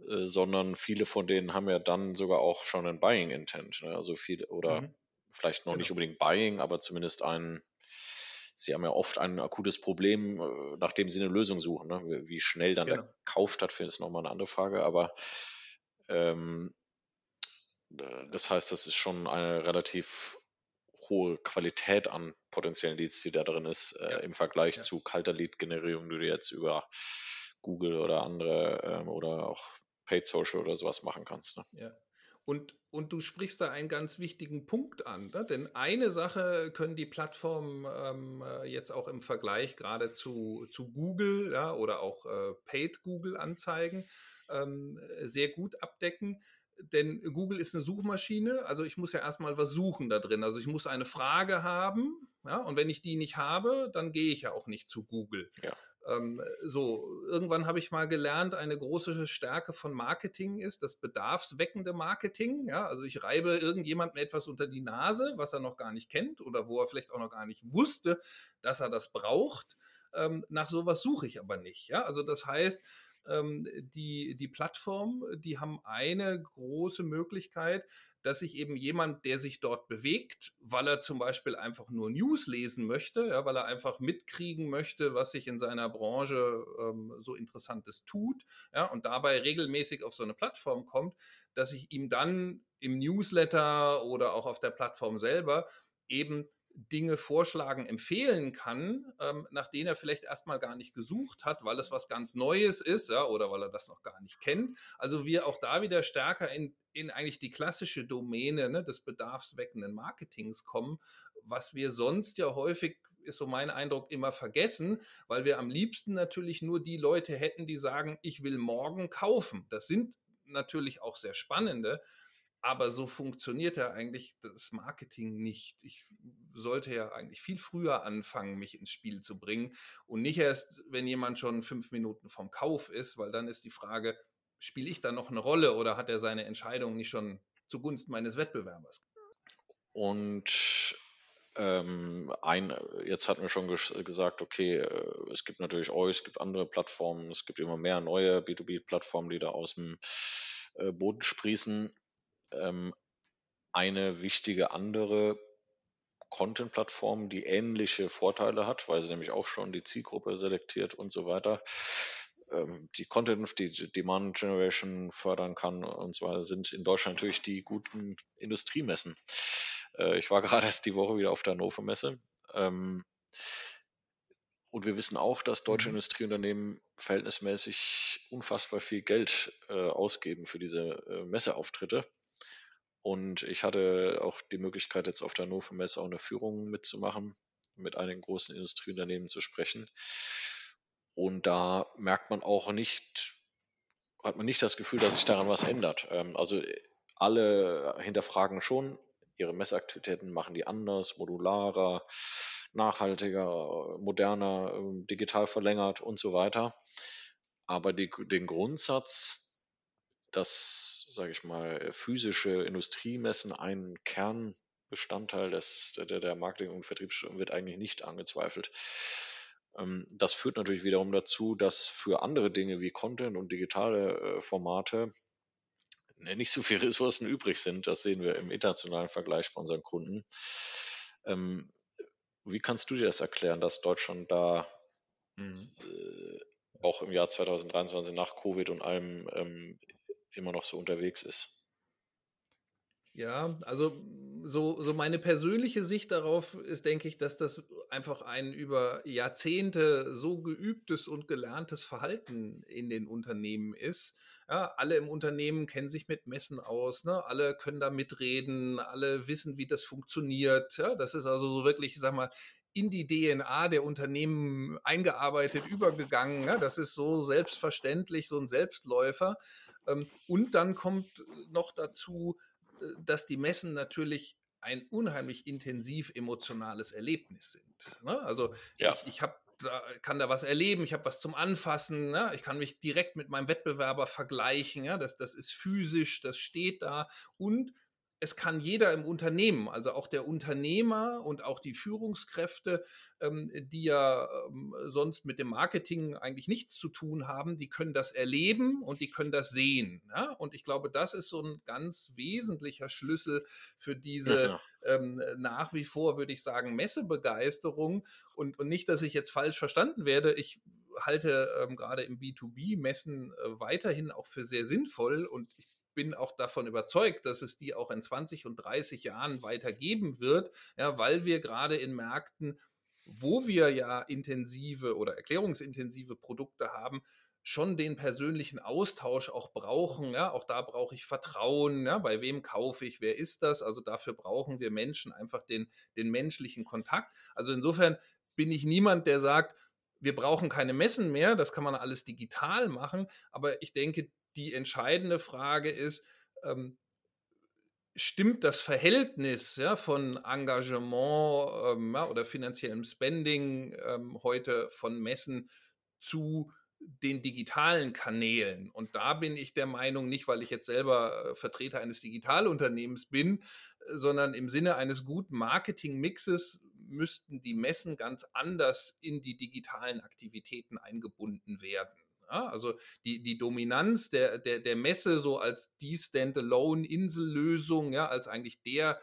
äh, sondern viele von denen haben ja dann sogar auch schon ein Buying Intent. Ne? Also viele oder mhm. vielleicht noch genau. nicht unbedingt Buying, aber zumindest ein Sie haben ja oft ein akutes Problem, äh, nachdem Sie eine Lösung suchen. Ne? Wie schnell dann genau. der Kauf stattfindet, ist nochmal eine andere Frage. Aber ähm, das heißt, das ist schon eine relativ hohe Qualität an potenziellen Leads, die da drin ist, äh, ja. im Vergleich ja. zu kalter Lead-Generierung, die du jetzt über Google oder andere ähm, oder auch Paid Social oder sowas machen kannst. Ne? Ja. Und, und du sprichst da einen ganz wichtigen Punkt an, ne? denn eine Sache können die Plattformen ähm, äh, jetzt auch im Vergleich gerade zu, zu Google ja, oder auch äh, Paid Google-Anzeigen ähm, sehr gut abdecken. Denn Google ist eine Suchmaschine, also ich muss ja erstmal was suchen da drin. Also ich muss eine Frage haben, ja, und wenn ich die nicht habe, dann gehe ich ja auch nicht zu Google. Ja. Ähm, so, irgendwann habe ich mal gelernt, eine große Stärke von Marketing ist das bedarfsweckende Marketing. Ja, also ich reibe irgendjemandem etwas unter die Nase, was er noch gar nicht kennt oder wo er vielleicht auch noch gar nicht wusste, dass er das braucht. Ähm, nach sowas suche ich aber nicht. Ja, also das heißt, ähm, die, die Plattform, die haben eine große Möglichkeit, dass sich eben jemand, der sich dort bewegt, weil er zum Beispiel einfach nur News lesen möchte, ja, weil er einfach mitkriegen möchte, was sich in seiner Branche ähm, so Interessantes tut, ja, und dabei regelmäßig auf so eine Plattform kommt, dass ich ihm dann im Newsletter oder auch auf der Plattform selber eben Dinge vorschlagen, empfehlen kann, ähm, nach denen er vielleicht erstmal gar nicht gesucht hat, weil es was ganz Neues ist, ja, oder weil er das noch gar nicht kennt. Also wir auch da wieder stärker in, in eigentlich die klassische Domäne ne, des bedarfsweckenden Marketings kommen, was wir sonst ja häufig ist so mein Eindruck, immer vergessen, weil wir am liebsten natürlich nur die Leute hätten, die sagen, ich will morgen kaufen. Das sind natürlich auch sehr spannende, aber so funktioniert ja eigentlich das Marketing nicht. Ich sollte ja eigentlich viel früher anfangen, mich ins Spiel zu bringen und nicht erst, wenn jemand schon fünf Minuten vom Kauf ist, weil dann ist die Frage, spiele ich da noch eine Rolle oder hat er seine Entscheidung nicht schon zugunsten meines Wettbewerbers? Und Ähm, ein, jetzt hatten wir schon gesagt, okay, äh, es gibt natürlich euch, es gibt andere Plattformen, es gibt immer mehr neue B2B-Plattformen, die da aus dem äh, Boden sprießen. Ähm, eine wichtige andere Content-Plattform, die ähnliche Vorteile hat, weil sie nämlich auch schon die Zielgruppe selektiert und so weiter, ähm, die Content, die Demand Generation fördern kann und zwar sind in Deutschland natürlich die guten Industriemessen. Äh, ich war gerade erst die Woche wieder auf der Hannover Messe. Ähm, und wir wissen auch, dass deutsche mhm. Industrieunternehmen verhältnismäßig unfassbar viel Geld äh, ausgeben für diese äh, Messeauftritte. Und ich hatte auch die Möglichkeit, jetzt auf der Hannover Messe auch eine Führung mitzumachen, mit einigen großen Industrieunternehmen zu sprechen. Und da merkt man auch nicht, hat man nicht das Gefühl, dass sich daran was ändert. Ähm, also alle hinterfragen schon, ihre Messaktivitäten machen die anders, modularer, nachhaltiger, moderner, ähm, digital verlängert und so weiter. Aber die, den Grundsatz, dass, sage ich mal, physische Industriemessen ein Kernbestandteil des, der, der Marketing- und Vertriebsstörung wird eigentlich nicht angezweifelt. Ähm, das führt natürlich wiederum dazu, dass für andere Dinge wie Content und digitale äh, Formate Ne, nicht so viele Ressourcen übrig sind. Das sehen wir im internationalen Vergleich bei unseren Kunden. Ähm, wie kannst du dir das erklären, dass Deutschland da mhm. äh, auch im Jahr 2023 nach Covid und allem ähm, immer noch so unterwegs ist? Ja, also so, so meine persönliche Sicht darauf ist, denke ich, dass das einfach ein über Jahrzehnte so geübtes und gelerntes Verhalten in den Unternehmen ist. Ja, alle im Unternehmen kennen sich mit Messen aus, ne? alle können da mitreden, alle wissen, wie das funktioniert. Ja? Das ist also so wirklich, ich sag mal, in die DNA der Unternehmen eingearbeitet, übergegangen. Ja? Das ist so selbstverständlich, so ein Selbstläufer. Ähm, und dann kommt noch dazu, äh, dass die Messen natürlich ein unheimlich intensiv emotionales Erlebnis sind. Ne? Also ja. ich, ich habe da, kann da was erleben, ich habe was zum Anfassen, ne? ich kann mich direkt mit meinem Wettbewerber vergleichen, ja? das, das ist physisch, das steht da und es kann jeder im Unternehmen, also auch der Unternehmer und auch die Führungskräfte, ähm, die ja ähm, sonst mit dem Marketing eigentlich nichts zu tun haben, die können das erleben und die können das sehen. Ja? Und ich glaube, das ist so ein ganz wesentlicher Schlüssel für diese ja, ähm, nach wie vor, würde ich sagen, Messebegeisterung. Und, und nicht, dass ich jetzt falsch verstanden werde. Ich halte ähm, gerade im B2B-Messen äh, weiterhin auch für sehr sinnvoll und ich bin auch davon überzeugt, dass es die auch in 20 und 30 Jahren weitergeben wird, ja, weil wir gerade in Märkten, wo wir ja intensive oder erklärungsintensive Produkte haben, schon den persönlichen Austausch auch brauchen. Ja, auch da brauche ich Vertrauen. Ja, bei wem kaufe ich? Wer ist das? Also dafür brauchen wir Menschen einfach den, den menschlichen Kontakt. Also insofern bin ich niemand, der sagt, wir brauchen keine Messen mehr, das kann man alles digital machen. Aber ich denke, die entscheidende Frage ist, ähm, stimmt das Verhältnis ja, von Engagement ähm, ja, oder finanziellem Spending ähm, heute von Messen zu den digitalen Kanälen. Und da bin ich der Meinung, nicht weil ich jetzt selber äh, Vertreter eines Digitalunternehmens bin, sondern im Sinne eines guten Marketingmixes müssten die Messen ganz anders in die digitalen Aktivitäten eingebunden werden. Ja, also die, die Dominanz der, der, der Messe so als die Standalone-Insellösung, ja, als eigentlich der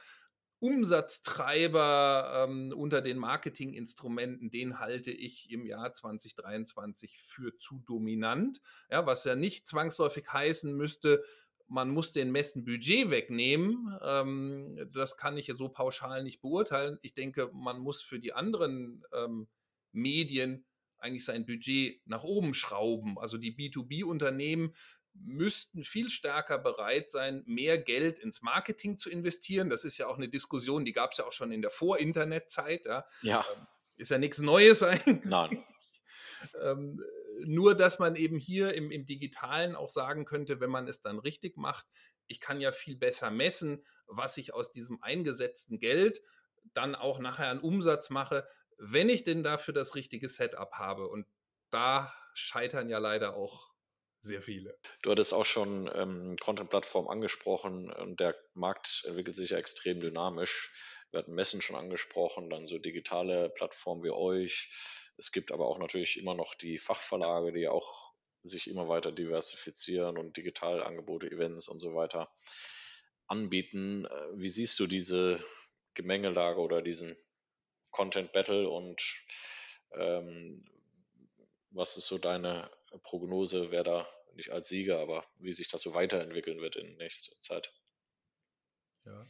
Umsatztreiber ähm, unter den Marketinginstrumenten, den halte ich im Jahr 2023 für zu dominant. Ja, was ja nicht zwangsläufig heißen müsste, man muss den Messen Budget wegnehmen. Ähm, das kann ich ja so pauschal nicht beurteilen. Ich denke, man muss für die anderen ähm, Medien eigentlich sein Budget nach oben schrauben. Also die B2B-Unternehmen müssten viel stärker bereit sein, mehr Geld ins Marketing zu investieren. Das ist ja auch eine Diskussion, die gab es ja auch schon in der Vor-Internet-Zeit. Ja. ja. Ähm, ist ja nichts Neues eigentlich. Nein. ähm, nur, dass man eben hier im, im Digitalen auch sagen könnte, wenn man es dann richtig macht, ich kann ja viel besser messen, was ich aus diesem eingesetzten Geld dann auch nachher an Umsatz mache, wenn ich denn dafür das richtige Setup habe. Und da scheitern ja leider auch sehr viele. Du hattest auch schon ähm, Content-Plattform angesprochen und der Markt entwickelt sich ja extrem dynamisch. Wir hatten Messen schon angesprochen, dann so digitale Plattformen wie euch. Es gibt aber auch natürlich immer noch die Fachverlage, die auch sich immer weiter diversifizieren und Digitalangebote, Events und so weiter anbieten. Äh, wie siehst du diese Gemengelage oder diesen Content Battle und ähm, was ist so deine Prognose, wer da nicht als Sieger, aber wie sich das so weiterentwickeln wird in nächster Zeit? Ja.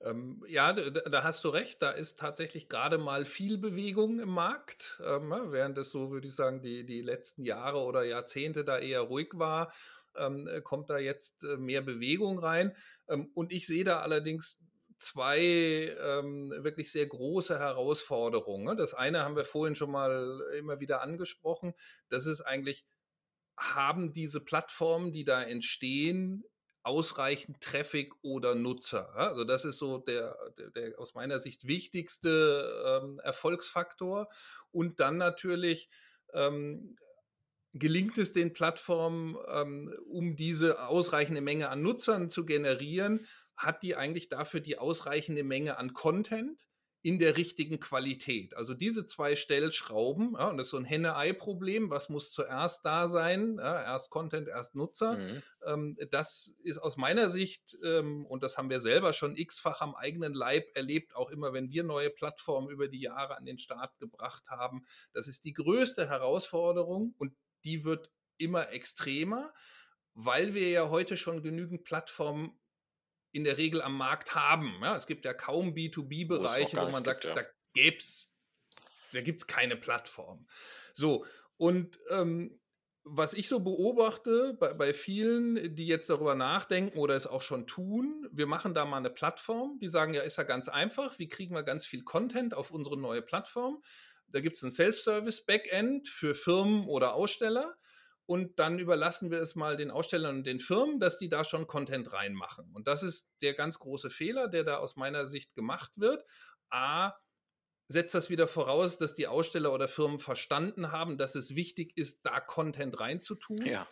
Ähm, ja, da, hast du recht. Da ist tatsächlich gerade mal viel Bewegung im Markt, ähm, während es so, würde ich sagen, die, die letzten Jahre oder Jahrzehnte da eher ruhig war, ähm, kommt da jetzt äh, mehr Bewegung rein. Ähm, und ich sehe da allerdings zwei ähm, wirklich sehr große Herausforderungen. Ne? Das eine haben wir vorhin schon mal immer wieder angesprochen. Das ist eigentlich, haben diese Plattformen, die da entstehen, ausreichend Traffic oder Nutzer. Also das ist so der, der, der aus meiner Sicht wichtigste ähm, Erfolgsfaktor. Und dann natürlich ähm, gelingt es den Plattformen, ähm, um diese ausreichende Menge an Nutzern zu generieren, hat die eigentlich dafür die ausreichende Menge an Content in der richtigen Qualität. Also diese zwei Stellschrauben, ja, und das ist so ein Henne-Ei-Problem, was muss zuerst da sein, ja, erst Content, erst Nutzer. Mhm. Ähm, das ist aus meiner Sicht, ähm, und das haben wir selber schon x-fach am eigenen Leib erlebt, auch immer wenn wir neue Plattformen über die Jahre an den Start gebracht haben, das ist die größte Herausforderung und die wird immer extremer, weil wir ja heute schon genügend Plattformen in der Regel am Markt haben. Ja, es gibt ja kaum B2B-Bereiche, wo, wo man sagt, gibt, ja. da gäb's, da gibt es keine Plattform. So, und ähm, was ich so beobachte bei, bei, vielen, die jetzt darüber nachdenken oder es auch schon tun, wir machen da mal eine Plattform, die sagen, ja, ist ja ganz einfach, wie kriegen wir ganz viel Content auf unsere neue Plattform? Da gibt es ein Self-Service-Backend für Firmen oder Aussteller und dann überlassen wir es mal den Ausstellern und den Firmen, dass die da schon Content reinmachen. Und das ist der ganz große Fehler, der da aus meiner Sicht gemacht wird. A, setzt das wieder voraus, dass die Aussteller oder Firmen verstanden haben, dass es wichtig ist, da Content reinzutun. Ja.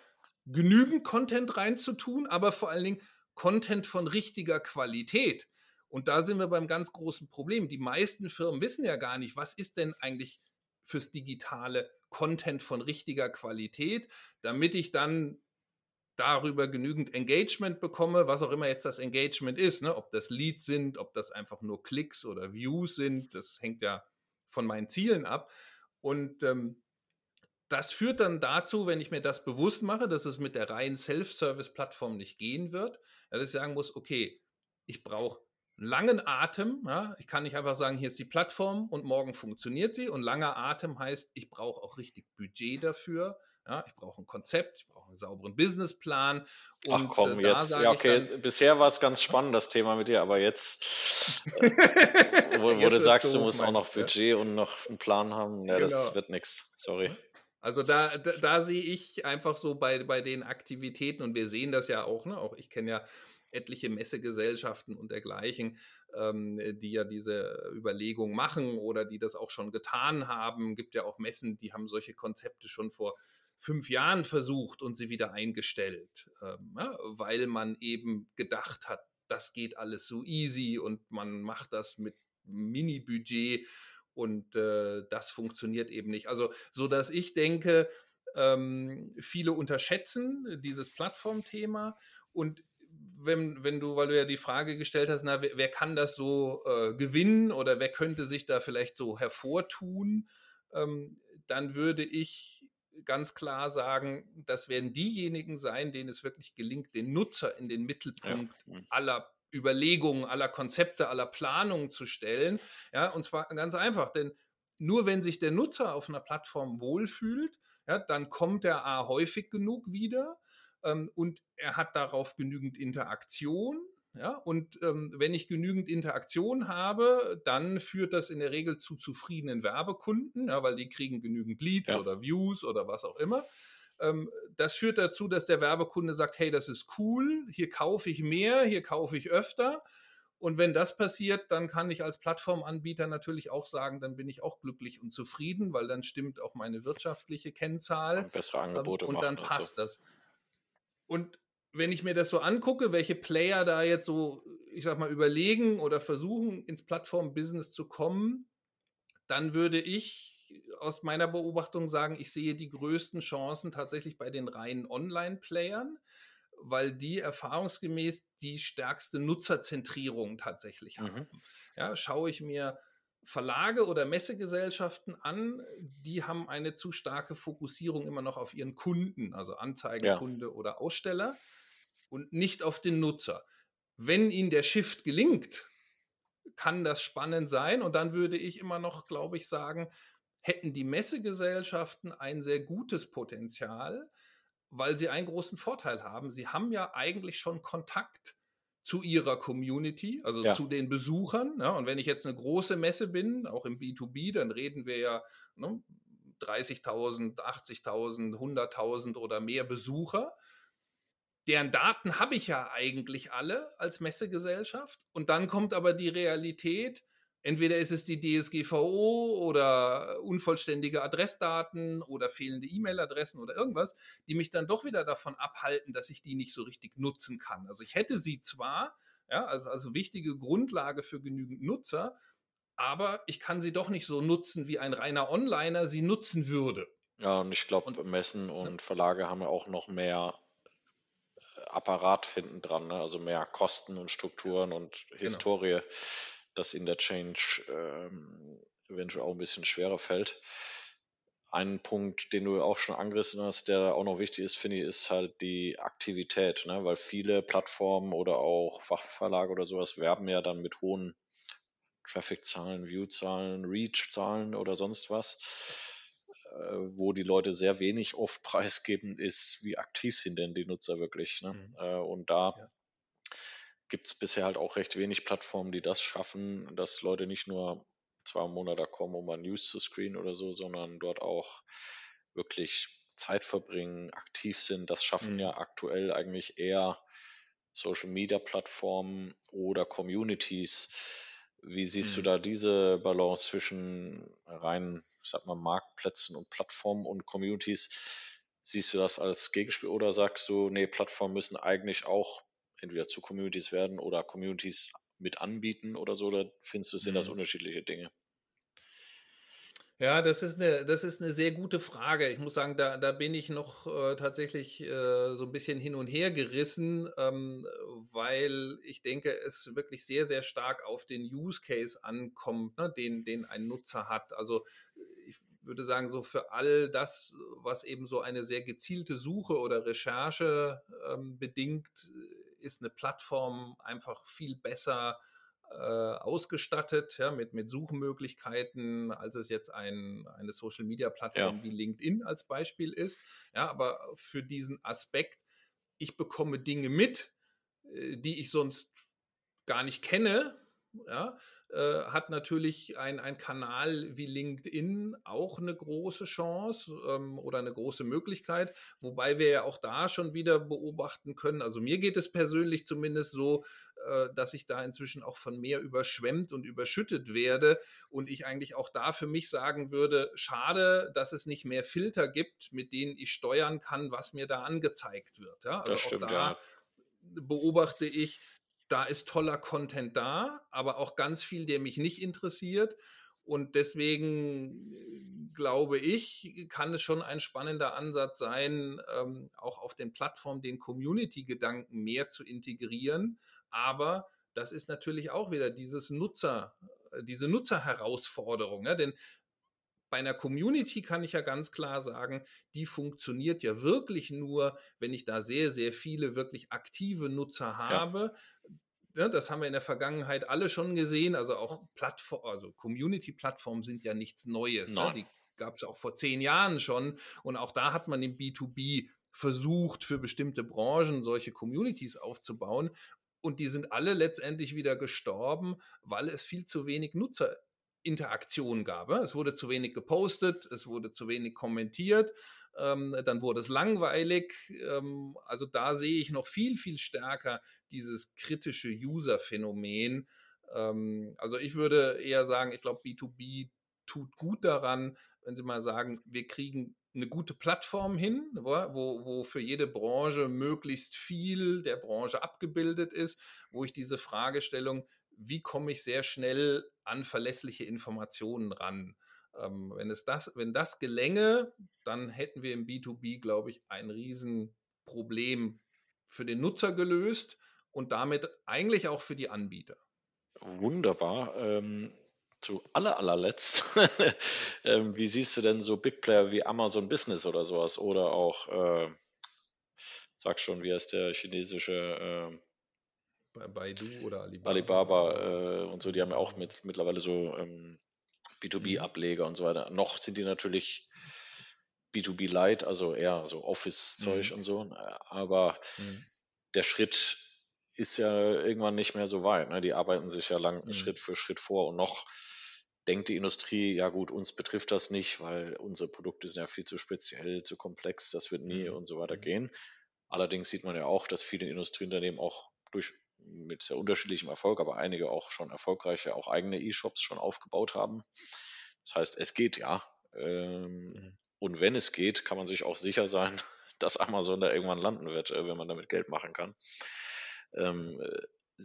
Genügend Content reinzutun, aber vor allen Dingen Content von richtiger Qualität. Und da sind wir beim ganz großen Problem. Die meisten Firmen wissen ja gar nicht, was ist denn eigentlich fürs Digitale Content von richtiger Qualität, damit ich dann darüber genügend Engagement bekomme, was auch immer jetzt das Engagement ist, ne? ob das Leads sind, ob das einfach nur Klicks oder Views sind, das hängt ja von meinen Zielen ab. Und ähm, das führt dann dazu, wenn ich mir das bewusst mache, dass es mit der reinen Self-Service-Plattform nicht gehen wird, dass ich sagen muss, okay, ich brauche langen Atem. Ja? Ich kann nicht einfach sagen, hier ist die Plattform und morgen funktioniert sie. Und langer Atem heißt, ich brauche auch richtig Budget dafür. Ja? Ich brauche ein Konzept, ich brauche einen sauberen Businessplan. Und, Ach komm, äh, jetzt, ja okay, dann, bisher war es ganz spannend, das Thema mit dir, aber jetzt, äh, wo, wo du sagst, du musst auch noch Budget ja. und noch einen Plan haben, ja, genau. das wird nichts, sorry. Also da, da, da, sehe ich einfach so bei, bei den Aktivitäten und wir sehen das ja auch, ne? auch ich kenne ja etliche Messegesellschaften und dergleichen, ähm, die ja diese Überlegung machen oder die das auch schon getan haben. Gibt ja auch Messen, die haben solche Konzepte schon vor fünf Jahren versucht und sie wieder eingestellt, ähm, ja, weil man eben gedacht hat, das geht alles so easy und man macht das mit Mini-Budget und äh, das funktioniert eben nicht. Also, so dass ich denke, ähm, viele unterschätzen dieses Plattformthema und wenn, wenn du, weil du ja die Frage gestellt hast, na, wer, wer kann das so äh, gewinnen oder wer könnte sich da vielleicht so hervortun, ähm, dann würde ich ganz klar sagen, das werden diejenigen sein, denen es wirklich gelingt, den Nutzer in den Mittelpunkt ja. Mhm. aller Überlegungen, aller Konzepte, aller Planungen zu stellen. Ja, und zwar ganz einfach, denn nur wenn sich der Nutzer auf einer Plattform wohlfühlt, ja, dann kommt er A häufig genug wieder ähm, und er hat darauf genügend Interaktion. Ja, und ähm, wenn ich genügend Interaktion habe, dann führt das in der Regel zu zufriedenen Werbekunden, ja, weil die kriegen genügend Leads ja. oder Views oder was auch immer. Ähm, das führt dazu, dass der Werbekunde sagt, hey, das ist cool, hier kaufe ich mehr, hier kaufe ich öfter. Und wenn das passiert, dann kann ich als Plattformanbieter natürlich auch sagen, dann bin ich auch glücklich und zufrieden, weil dann stimmt auch meine wirtschaftliche Kennzahl. Und bessere Angebote ähm, und dann passt und so. das. Und wenn ich mir das so angucke, welche Player da jetzt so, ich sag mal, überlegen oder versuchen, ins Plattform-Business zu kommen, dann würde ich aus meiner Beobachtung sagen, ich sehe die größten Chancen tatsächlich bei den reinen Online-Playern, weil die erfahrungsgemäß die stärkste Nutzerzentrierung tatsächlich mhm. haben. Mhm. Ja, schaue ich mir Verlage oder Messegesellschaften an, die haben eine zu starke Fokussierung immer noch auf ihren Kunden, also Anzeigenkunde ja. oder Aussteller und nicht auf den Nutzer. Wenn ihnen der Shift gelingt, kann das spannend sein und dann würde ich immer noch, glaube ich, sagen, hätten die Messegesellschaften ein sehr gutes Potenzial, weil sie einen großen Vorteil haben. Sie haben ja eigentlich schon Kontakt zu ihrer Community, also ja. zu den Besuchern. Ja, und wenn ich jetzt eine große Messe bin, auch im B2B, dann reden wir ja ne, 30.000, 80.000, 100.000 oder mehr Besucher. Deren Daten habe ich ja eigentlich alle als Messegesellschaft. Und dann kommt aber die Realität, Entweder ist es die DSGVO oder unvollständige Adressdaten oder fehlende E-Mail-Adressen oder irgendwas, die mich dann doch wieder davon abhalten, dass ich die nicht so richtig nutzen kann. Also ich hätte sie zwar, ja, also, also wichtige Grundlage für genügend Nutzer, aber ich kann sie doch nicht so nutzen, wie ein reiner Onliner sie nutzen würde. Ja, und ich glaube, Messen und Verlage haben ja auch noch mehr äh, Apparat hinten dran, ne? also mehr Kosten und Strukturen und genau. Historie. Genau dass ihnen der Change ähm, eventuell auch ein bisschen schwerer fällt. Ein Punkt, den du auch schon angerissen hast, der auch noch wichtig ist, finde ich, ist halt die Aktivität, ne? weil viele Plattformen oder auch Fachverlage oder sowas werben ja dann mit hohen Traffic-Zahlen, View-Zahlen, Reach-Zahlen oder sonst was, äh, wo die Leute sehr wenig oft preisgeben, ist, wie aktiv sind denn die Nutzer wirklich. Ne? Mhm. Äh, und da ja gibt es bisher halt auch recht wenig Plattformen, die das schaffen, dass Leute nicht nur zwei Monate kommen, um mal News zu screenen oder so, sondern dort auch wirklich Zeit verbringen, aktiv sind. Das schaffen mhm. ja aktuell eigentlich eher Social Media Plattformen oder Communities. Wie siehst mhm. du da diese Balance zwischen rein, ich sag mal, Marktplätzen und Plattformen und Communities? Siehst du das als Gegenspiel oder sagst du, nee, Plattformen müssen eigentlich auch entweder zu Communities werden oder Communities mit anbieten oder so? Oder findest du, sind das mhm. unterschiedliche Dinge? Ja, das ist eine, das ist eine sehr gute Frage. Ich muss sagen, da, da bin ich noch äh, tatsächlich äh, so ein bisschen hin und her gerissen, ähm, weil ich denke, es wirklich sehr, sehr stark auf den Use Case ankommt, ne, den, den ein Nutzer hat. Also ich würde sagen, so für all das, was eben so eine sehr gezielte Suche oder Recherche ähm, bedingt, ist eine Plattform einfach viel besser äh, ausgestattet, ja, mit, mit Suchmöglichkeiten, als es jetzt ein, eine Social-Media-Plattform ja. wie LinkedIn als Beispiel ist. Ja, aber für diesen Aspekt, ich bekomme Dinge mit, äh, die ich sonst gar nicht kenne, ja, äh, hat natürlich ein, ein Kanal wie LinkedIn auch eine große Chance ähm, oder eine große Möglichkeit, wobei wir ja auch da schon wieder beobachten können. Also mir geht es persönlich zumindest so, äh, dass ich da inzwischen auch von mehr überschwemmt und überschüttet werde und ich eigentlich auch da für mich sagen würde, schade, dass es nicht mehr Filter gibt, mit denen ich steuern kann, was mir da angezeigt wird. Ja? Also das stimmt, da ja beobachte ich, da ist toller Content da, aber auch ganz viel, der mich nicht interessiert. Und deswegen äh, glaube ich, kann es schon ein spannender Ansatz sein, ähm, auch auf den Plattformen den Community-Gedanken mehr zu integrieren. Aber das ist natürlich auch wieder dieses Nutzer, äh, diese Nutzerherausforderung. Ja? Denn bei einer Community kann ich ja ganz klar sagen, die funktioniert ja wirklich nur, wenn ich da sehr, sehr viele wirklich aktive Nutzer habe, ja ja, das haben wir in der Vergangenheit alle schon gesehen. Also auch Plattform, also Community-Plattformen sind ja nichts Neues. Ja, die gab es auch vor zehn Jahren schon. Und auch da hat man im B2B versucht, für bestimmte Branchen solche Communities aufzubauen. Und die sind alle letztendlich wieder gestorben, weil es viel zu wenig Nutzerinteraktion gab. Es wurde zu wenig gepostet, es wurde zu wenig kommentiert ähm, dann wurde es langweilig. Ähm, also da sehe ich noch viel, viel stärker dieses kritische User-Phänomen. Ähm, also ich würde eher sagen, ich glaube, B2B tut gut daran, wenn Sie mal sagen, wir kriegen eine gute Plattform hin, wo, wo für jede Branche möglichst viel der Branche abgebildet ist, wo ich diese Fragestellung, wie komme ich sehr schnell an verlässliche Informationen ran? Ähm, wenn, es das, wenn das gelänge, dann hätten wir im B2B, glaube ich, ein Riesenproblem für den Nutzer gelöst und damit eigentlich auch für die Anbieter. Wunderbar. Ähm, zu aller, allerletzt, ähm, wie siehst du denn so Big Player wie Amazon Business oder sowas oder auch, äh, sag schon, wie heißt der chinesische äh, bei Baidu oder Alibaba, Alibaba äh, und so, die haben ja auch mit, mittlerweile so ähm, B2B-Ableger und so weiter. Noch sind die natürlich B2B Light, also eher so Office-Zeug mhm. und so, aber mhm. der Schritt ist ja irgendwann nicht mehr so weit. Ne? Die arbeiten sich ja lang mhm. Schritt für Schritt vor und noch denkt die Industrie, ja gut, uns betrifft das nicht, weil unsere Produkte sind ja viel zu speziell, zu komplex, das wird nie mhm. und so weiter mhm. gehen. Allerdings sieht man ja auch, dass viele Industrieunternehmen auch durch mit sehr unterschiedlichem Erfolg, aber einige auch schon erfolgreiche, auch eigene E-Shops schon aufgebaut haben. Das heißt, es geht ja. Ähm, mhm. Und wenn es geht, kann man sich auch sicher sein, dass Amazon da irgendwann landen wird, äh, wenn man damit Geld machen kann. Ähm, äh,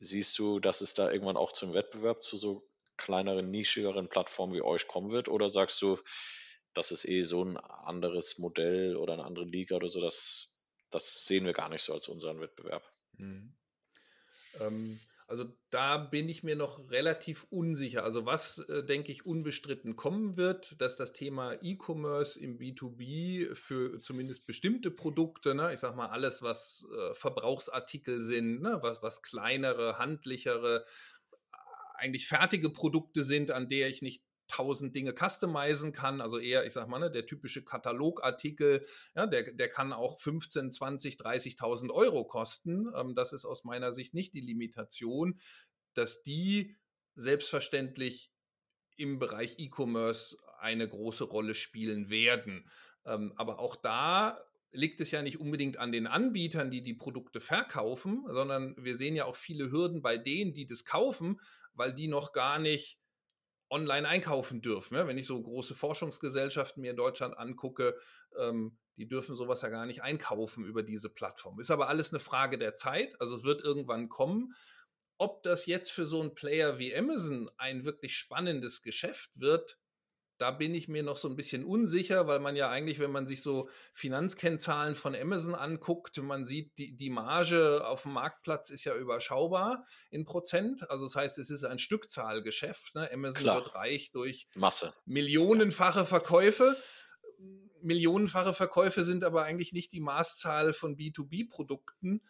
siehst du, dass es da irgendwann auch zum Wettbewerb zu so kleineren, nischigeren Plattformen wie euch kommen wird? Oder sagst du, das ist eh so ein anderes Modell oder eine andere Liga oder so, das, das sehen wir gar nicht so als unseren Wettbewerb? Mhm. Ähm, also da bin ich mir noch relativ unsicher. Also was, äh, denke ich, unbestritten kommen wird, dass das Thema E-Commerce im B2B für zumindest bestimmte Produkte, ne, ich sage mal alles, was äh, Verbrauchsartikel sind, ne, was, was kleinere, handlichere, eigentlich fertige Produkte sind, an der ich nicht tausend Dinge customizen kann, also eher, ich sag mal, ne, der typische Katalogartikel, ja, der, der kann auch 15, 20, 30.000 Euro kosten. Ähm, das ist aus meiner Sicht nicht die Limitation, dass die selbstverständlich im Bereich E-Commerce eine große Rolle spielen werden. Ähm, aber auch da liegt es ja nicht unbedingt an den Anbietern, die die Produkte verkaufen, sondern wir sehen ja auch viele Hürden bei denen, die das kaufen, weil die noch gar nicht online einkaufen dürfen. Ja? Wenn ich so große Forschungsgesellschaften mir in Deutschland angucke, ähm, die dürfen sowas ja gar nicht einkaufen über diese Plattform. Ist aber alles eine Frage der Zeit. Also es wird irgendwann kommen. Ob das jetzt für so einen Player wie Amazon ein wirklich spannendes Geschäft wird, da bin ich mir noch so ein bisschen unsicher, weil man ja eigentlich, wenn man sich so Finanzkennzahlen von Amazon anguckt, man sieht, die, die Marge auf dem Marktplatz ist ja überschaubar in Prozent. Also das heißt, es ist ein Stückzahlgeschäft. Ne? Amazon Klar. wird reich durch Masse. millionenfache Verkäufe. Millionenfache Verkäufe sind aber eigentlich nicht die Maßzahl von B2B-Produkten.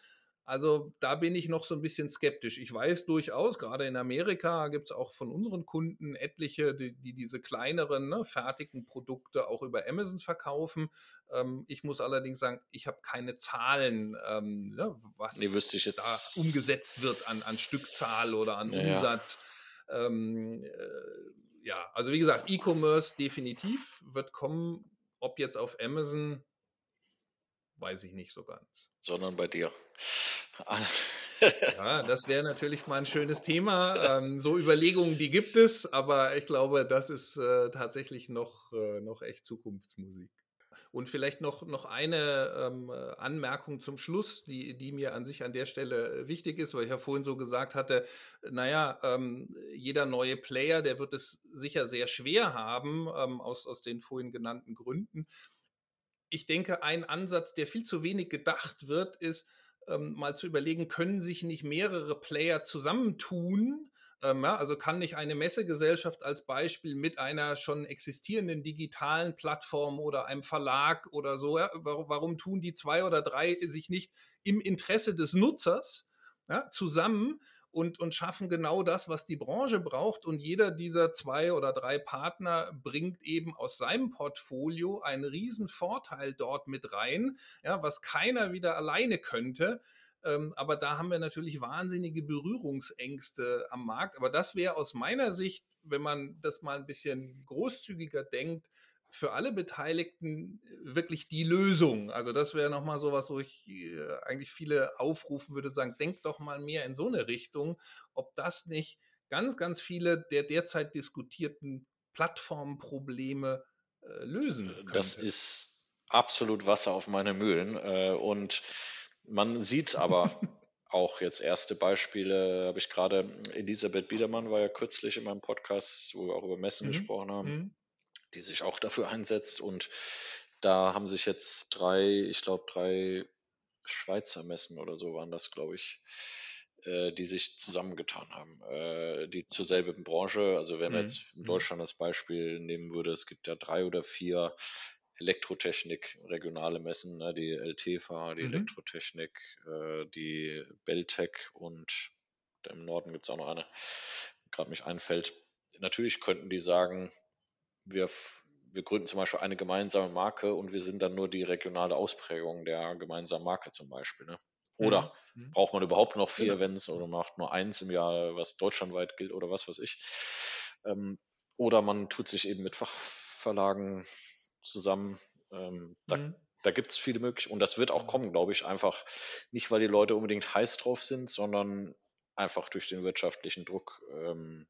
Also da bin ich noch so ein bisschen skeptisch. Ich weiß durchaus, gerade in Amerika gibt es auch von unseren Kunden etliche, die, die diese kleineren, ne, fertigen Produkte auch über Amazon verkaufen. Ähm, ich muss allerdings sagen, ich habe keine Zahlen, ähm, ne, was nee, da umgesetzt wird an, an Stückzahl oder an ja, Umsatz. Ja. Ähm, äh, ja, also wie gesagt, E-Commerce definitiv wird kommen. Ob jetzt auf Amazon, weiß ich nicht so ganz. Sondern bei dir. ja, das wäre natürlich mal ein schönes Thema. Ähm, so Überlegungen, die gibt es, aber ich glaube, das ist äh, tatsächlich noch, äh, noch echt Zukunftsmusik. Und vielleicht noch, noch eine ähm, Anmerkung zum Schluss, die, die mir an sich an der Stelle wichtig ist, weil ich ja vorhin so gesagt hatte, naja, ähm, jeder neue Player, der wird es sicher sehr schwer haben, ähm, aus, aus den vorhin genannten Gründen ich denke, ein Ansatz, der viel zu wenig gedacht wird, ist ähm, mal zu überlegen, können sich nicht mehrere Player zusammentun? Ähm, ja, also kann nicht eine Messegesellschaft als Beispiel mit einer schon existierenden digitalen Plattform oder einem Verlag oder so, ja, warum, warum tun die zwei oder drei sich nicht im Interesse des Nutzers ja, zusammen und, und schaffen genau das, was die Branche braucht. Und jeder dieser zwei oder drei Partner bringt eben aus seinem Portfolio einen riesen Vorteil dort mit rein, ja, was keiner wieder alleine könnte. Ähm, aber da haben wir natürlich wahnsinnige Berührungsängste am Markt. Aber das wäre aus meiner Sicht, wenn man das mal ein bisschen großzügiger denkt, für alle Beteiligten äh, wirklich die Lösung. Also das wäre nochmal sowas, wo ich äh, eigentlich viele aufrufen würde, sagen, denkt doch mal mehr in so eine Richtung, ob das nicht ganz, ganz viele der derzeit diskutierten Plattformprobleme äh, lösen könnte. Das ist absolut Wasser auf meine Mühlen. Äh, und man sieht aber auch jetzt erste Beispiele, habe ich gerade, Elisabeth Biedermann war ja kürzlich in meinem Podcast, wo wir auch über Messen mhm. gesprochen haben, mhm. Die sich auch dafür einsetzt. Und da haben sich jetzt drei, ich glaube, drei Schweizer Messen oder so waren das, glaube ich, äh, die sich zusammengetan haben, äh, die zur selben Branche, also wenn man mhm. jetzt in mhm. Deutschland das Beispiel nehmen würde, es gibt ja drei oder vier Elektrotechnik, regionale Messen, ne, die LTFA, die mhm. Elektrotechnik, äh, die Beltec und im Norden gibt es auch noch eine, gerade mich einfällt. Natürlich könnten die sagen, wir, wir gründen zum Beispiel eine gemeinsame Marke und wir sind dann nur die regionale Ausprägung der gemeinsamen Marke zum Beispiel. Ne? Oder mhm. mhm. braucht man überhaupt noch vier genau. Events oder macht nur eins im Jahr, was deutschlandweit gilt oder was weiß ich. Ähm, oder man tut sich eben mit Fachverlagen zusammen. Ähm, da mhm. da gibt es viele Möglichkeiten und das wird auch kommen, glaube ich, einfach nicht, weil die Leute unbedingt heiß drauf sind, sondern einfach durch den wirtschaftlichen Druck ähm,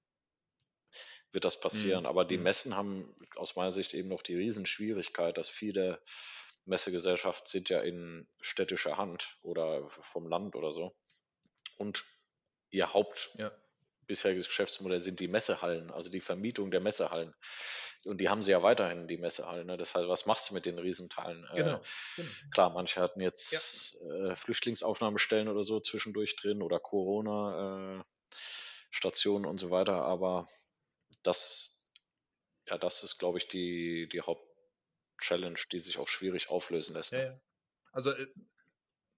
wird das passieren. Mhm. Aber die mhm. Messen haben aus meiner Sicht eben noch die Riesenschwierigkeit, dass viele Messegesellschaften sind ja in städtischer Hand oder vom Land oder so. Und ihr Haupt ja. bisheriges Geschäftsmodell sind die Messehallen, also die Vermietung der Messehallen. Und die haben sie ja weiterhin, die Messehallen. Ne? Das heißt, was machst du mit den Riesenteilen? Äh, genau. Äh, genau. Klar, manche hatten jetzt ja. äh, Flüchtlingsaufnahmestellen oder so zwischendurch drin oder Corona-Stationen äh, und so weiter, aber das, ja, das ist, glaube ich, die, die Hauptchallenge, die sich auch schwierig auflösen lässt. Ne? Ja, ja. Also äh,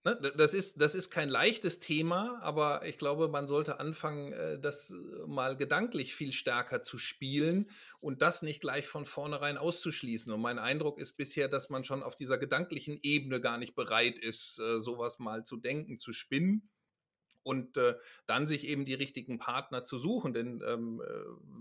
Ne, das, ist, das ist kein leichtes Thema, aber ich glaube, man sollte anfangen, äh, das äh, mal gedanklich viel stärker zu spielen und das nicht gleich von vornherein auszuschließen. Und mein Eindruck ist bisher, dass man schon auf dieser gedanklichen Ebene gar nicht bereit ist, sowas mal zu denken, zu spinnen und dann sich eben die richtigen Partner zu suchen. Denn ähm,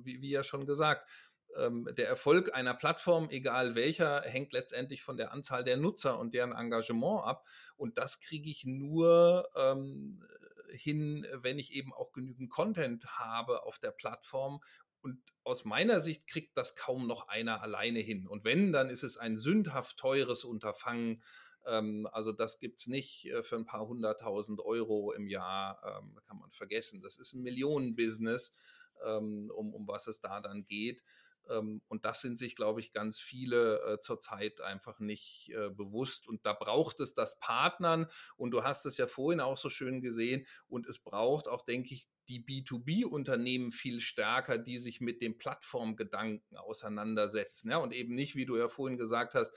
wie, wie ja schon gesagt, ähm, der Erfolg einer Plattform, egal welcher, hängt letztendlich von der Anzahl der Nutzer und deren Engagement ab. Und das kriege ich nur ähm, hin, wenn ich eben auch genügend Content habe auf der Plattform. Und aus meiner Sicht kriegt das kaum noch einer alleine hin. Und wenn, dann ist es ein sündhaft teures Unterfangen. Ähm, also das gibt es nicht äh, für ein paar hunderttausend Euro im Jahr, ähm, kann man vergessen. Das ist ein Millionenbusiness, ähm, um, um was es da dann geht. Und das sind sich, glaube ich, ganz viele äh, zurzeit einfach nicht äh, bewusst. Und da braucht es das Partnern. Und du hast es ja vorhin auch so schön gesehen. Und es braucht auch, denke ich, die B2B-Unternehmen viel stärker, die sich mit dem Plattformgedanken auseinandersetzen. Ja, und eben nicht, wie du ja vorhin gesagt hast,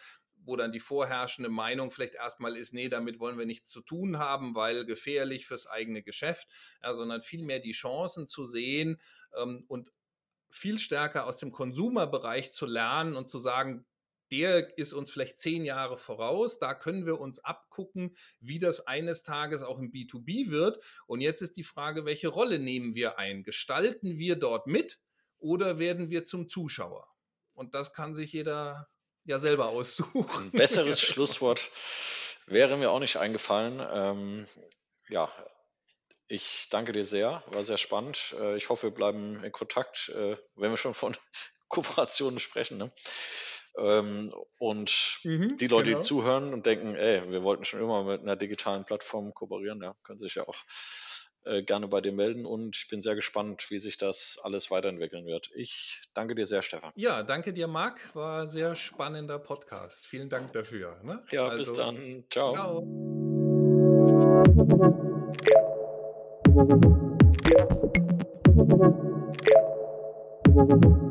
wo dann die vorherrschende Meinung vielleicht erstmal ist, nee, damit wollen wir nichts zu tun haben, weil gefährlich fürs eigene Geschäft, ja, sondern vielmehr die Chancen zu sehen ähm, und viel stärker aus dem Konsumerbereich zu lernen und zu sagen, der ist uns vielleicht zehn Jahre voraus. Da können wir uns abgucken, wie das eines Tages auch im B2B wird. Und jetzt ist die Frage, welche Rolle nehmen wir ein? Gestalten wir dort mit oder werden wir zum Zuschauer? Und das kann sich jeder ja selber aussuchen. Ein besseres Schlusswort wäre mir auch nicht eingefallen. Ähm, ja, ich danke dir sehr, war sehr spannend. Äh, ich hoffe, wir bleiben in Kontakt, äh, wenn wir schon von Kooperationen sprechen. Ne? Ähm, und mhm, die Leute, genau. die zuhören und denken, ey, wir wollten schon immer mit einer digitalen Plattform kooperieren, ja, können sich ja auch äh, gerne bei dir melden und ich bin sehr gespannt, wie sich das alles weiterentwickeln wird. Ich danke dir sehr, Stefan. Ja, danke dir, Marc. War ein sehr spannender Podcast. Vielen Dank dafür. Ne? Ja, also, bis dann. Ciao. Ciao.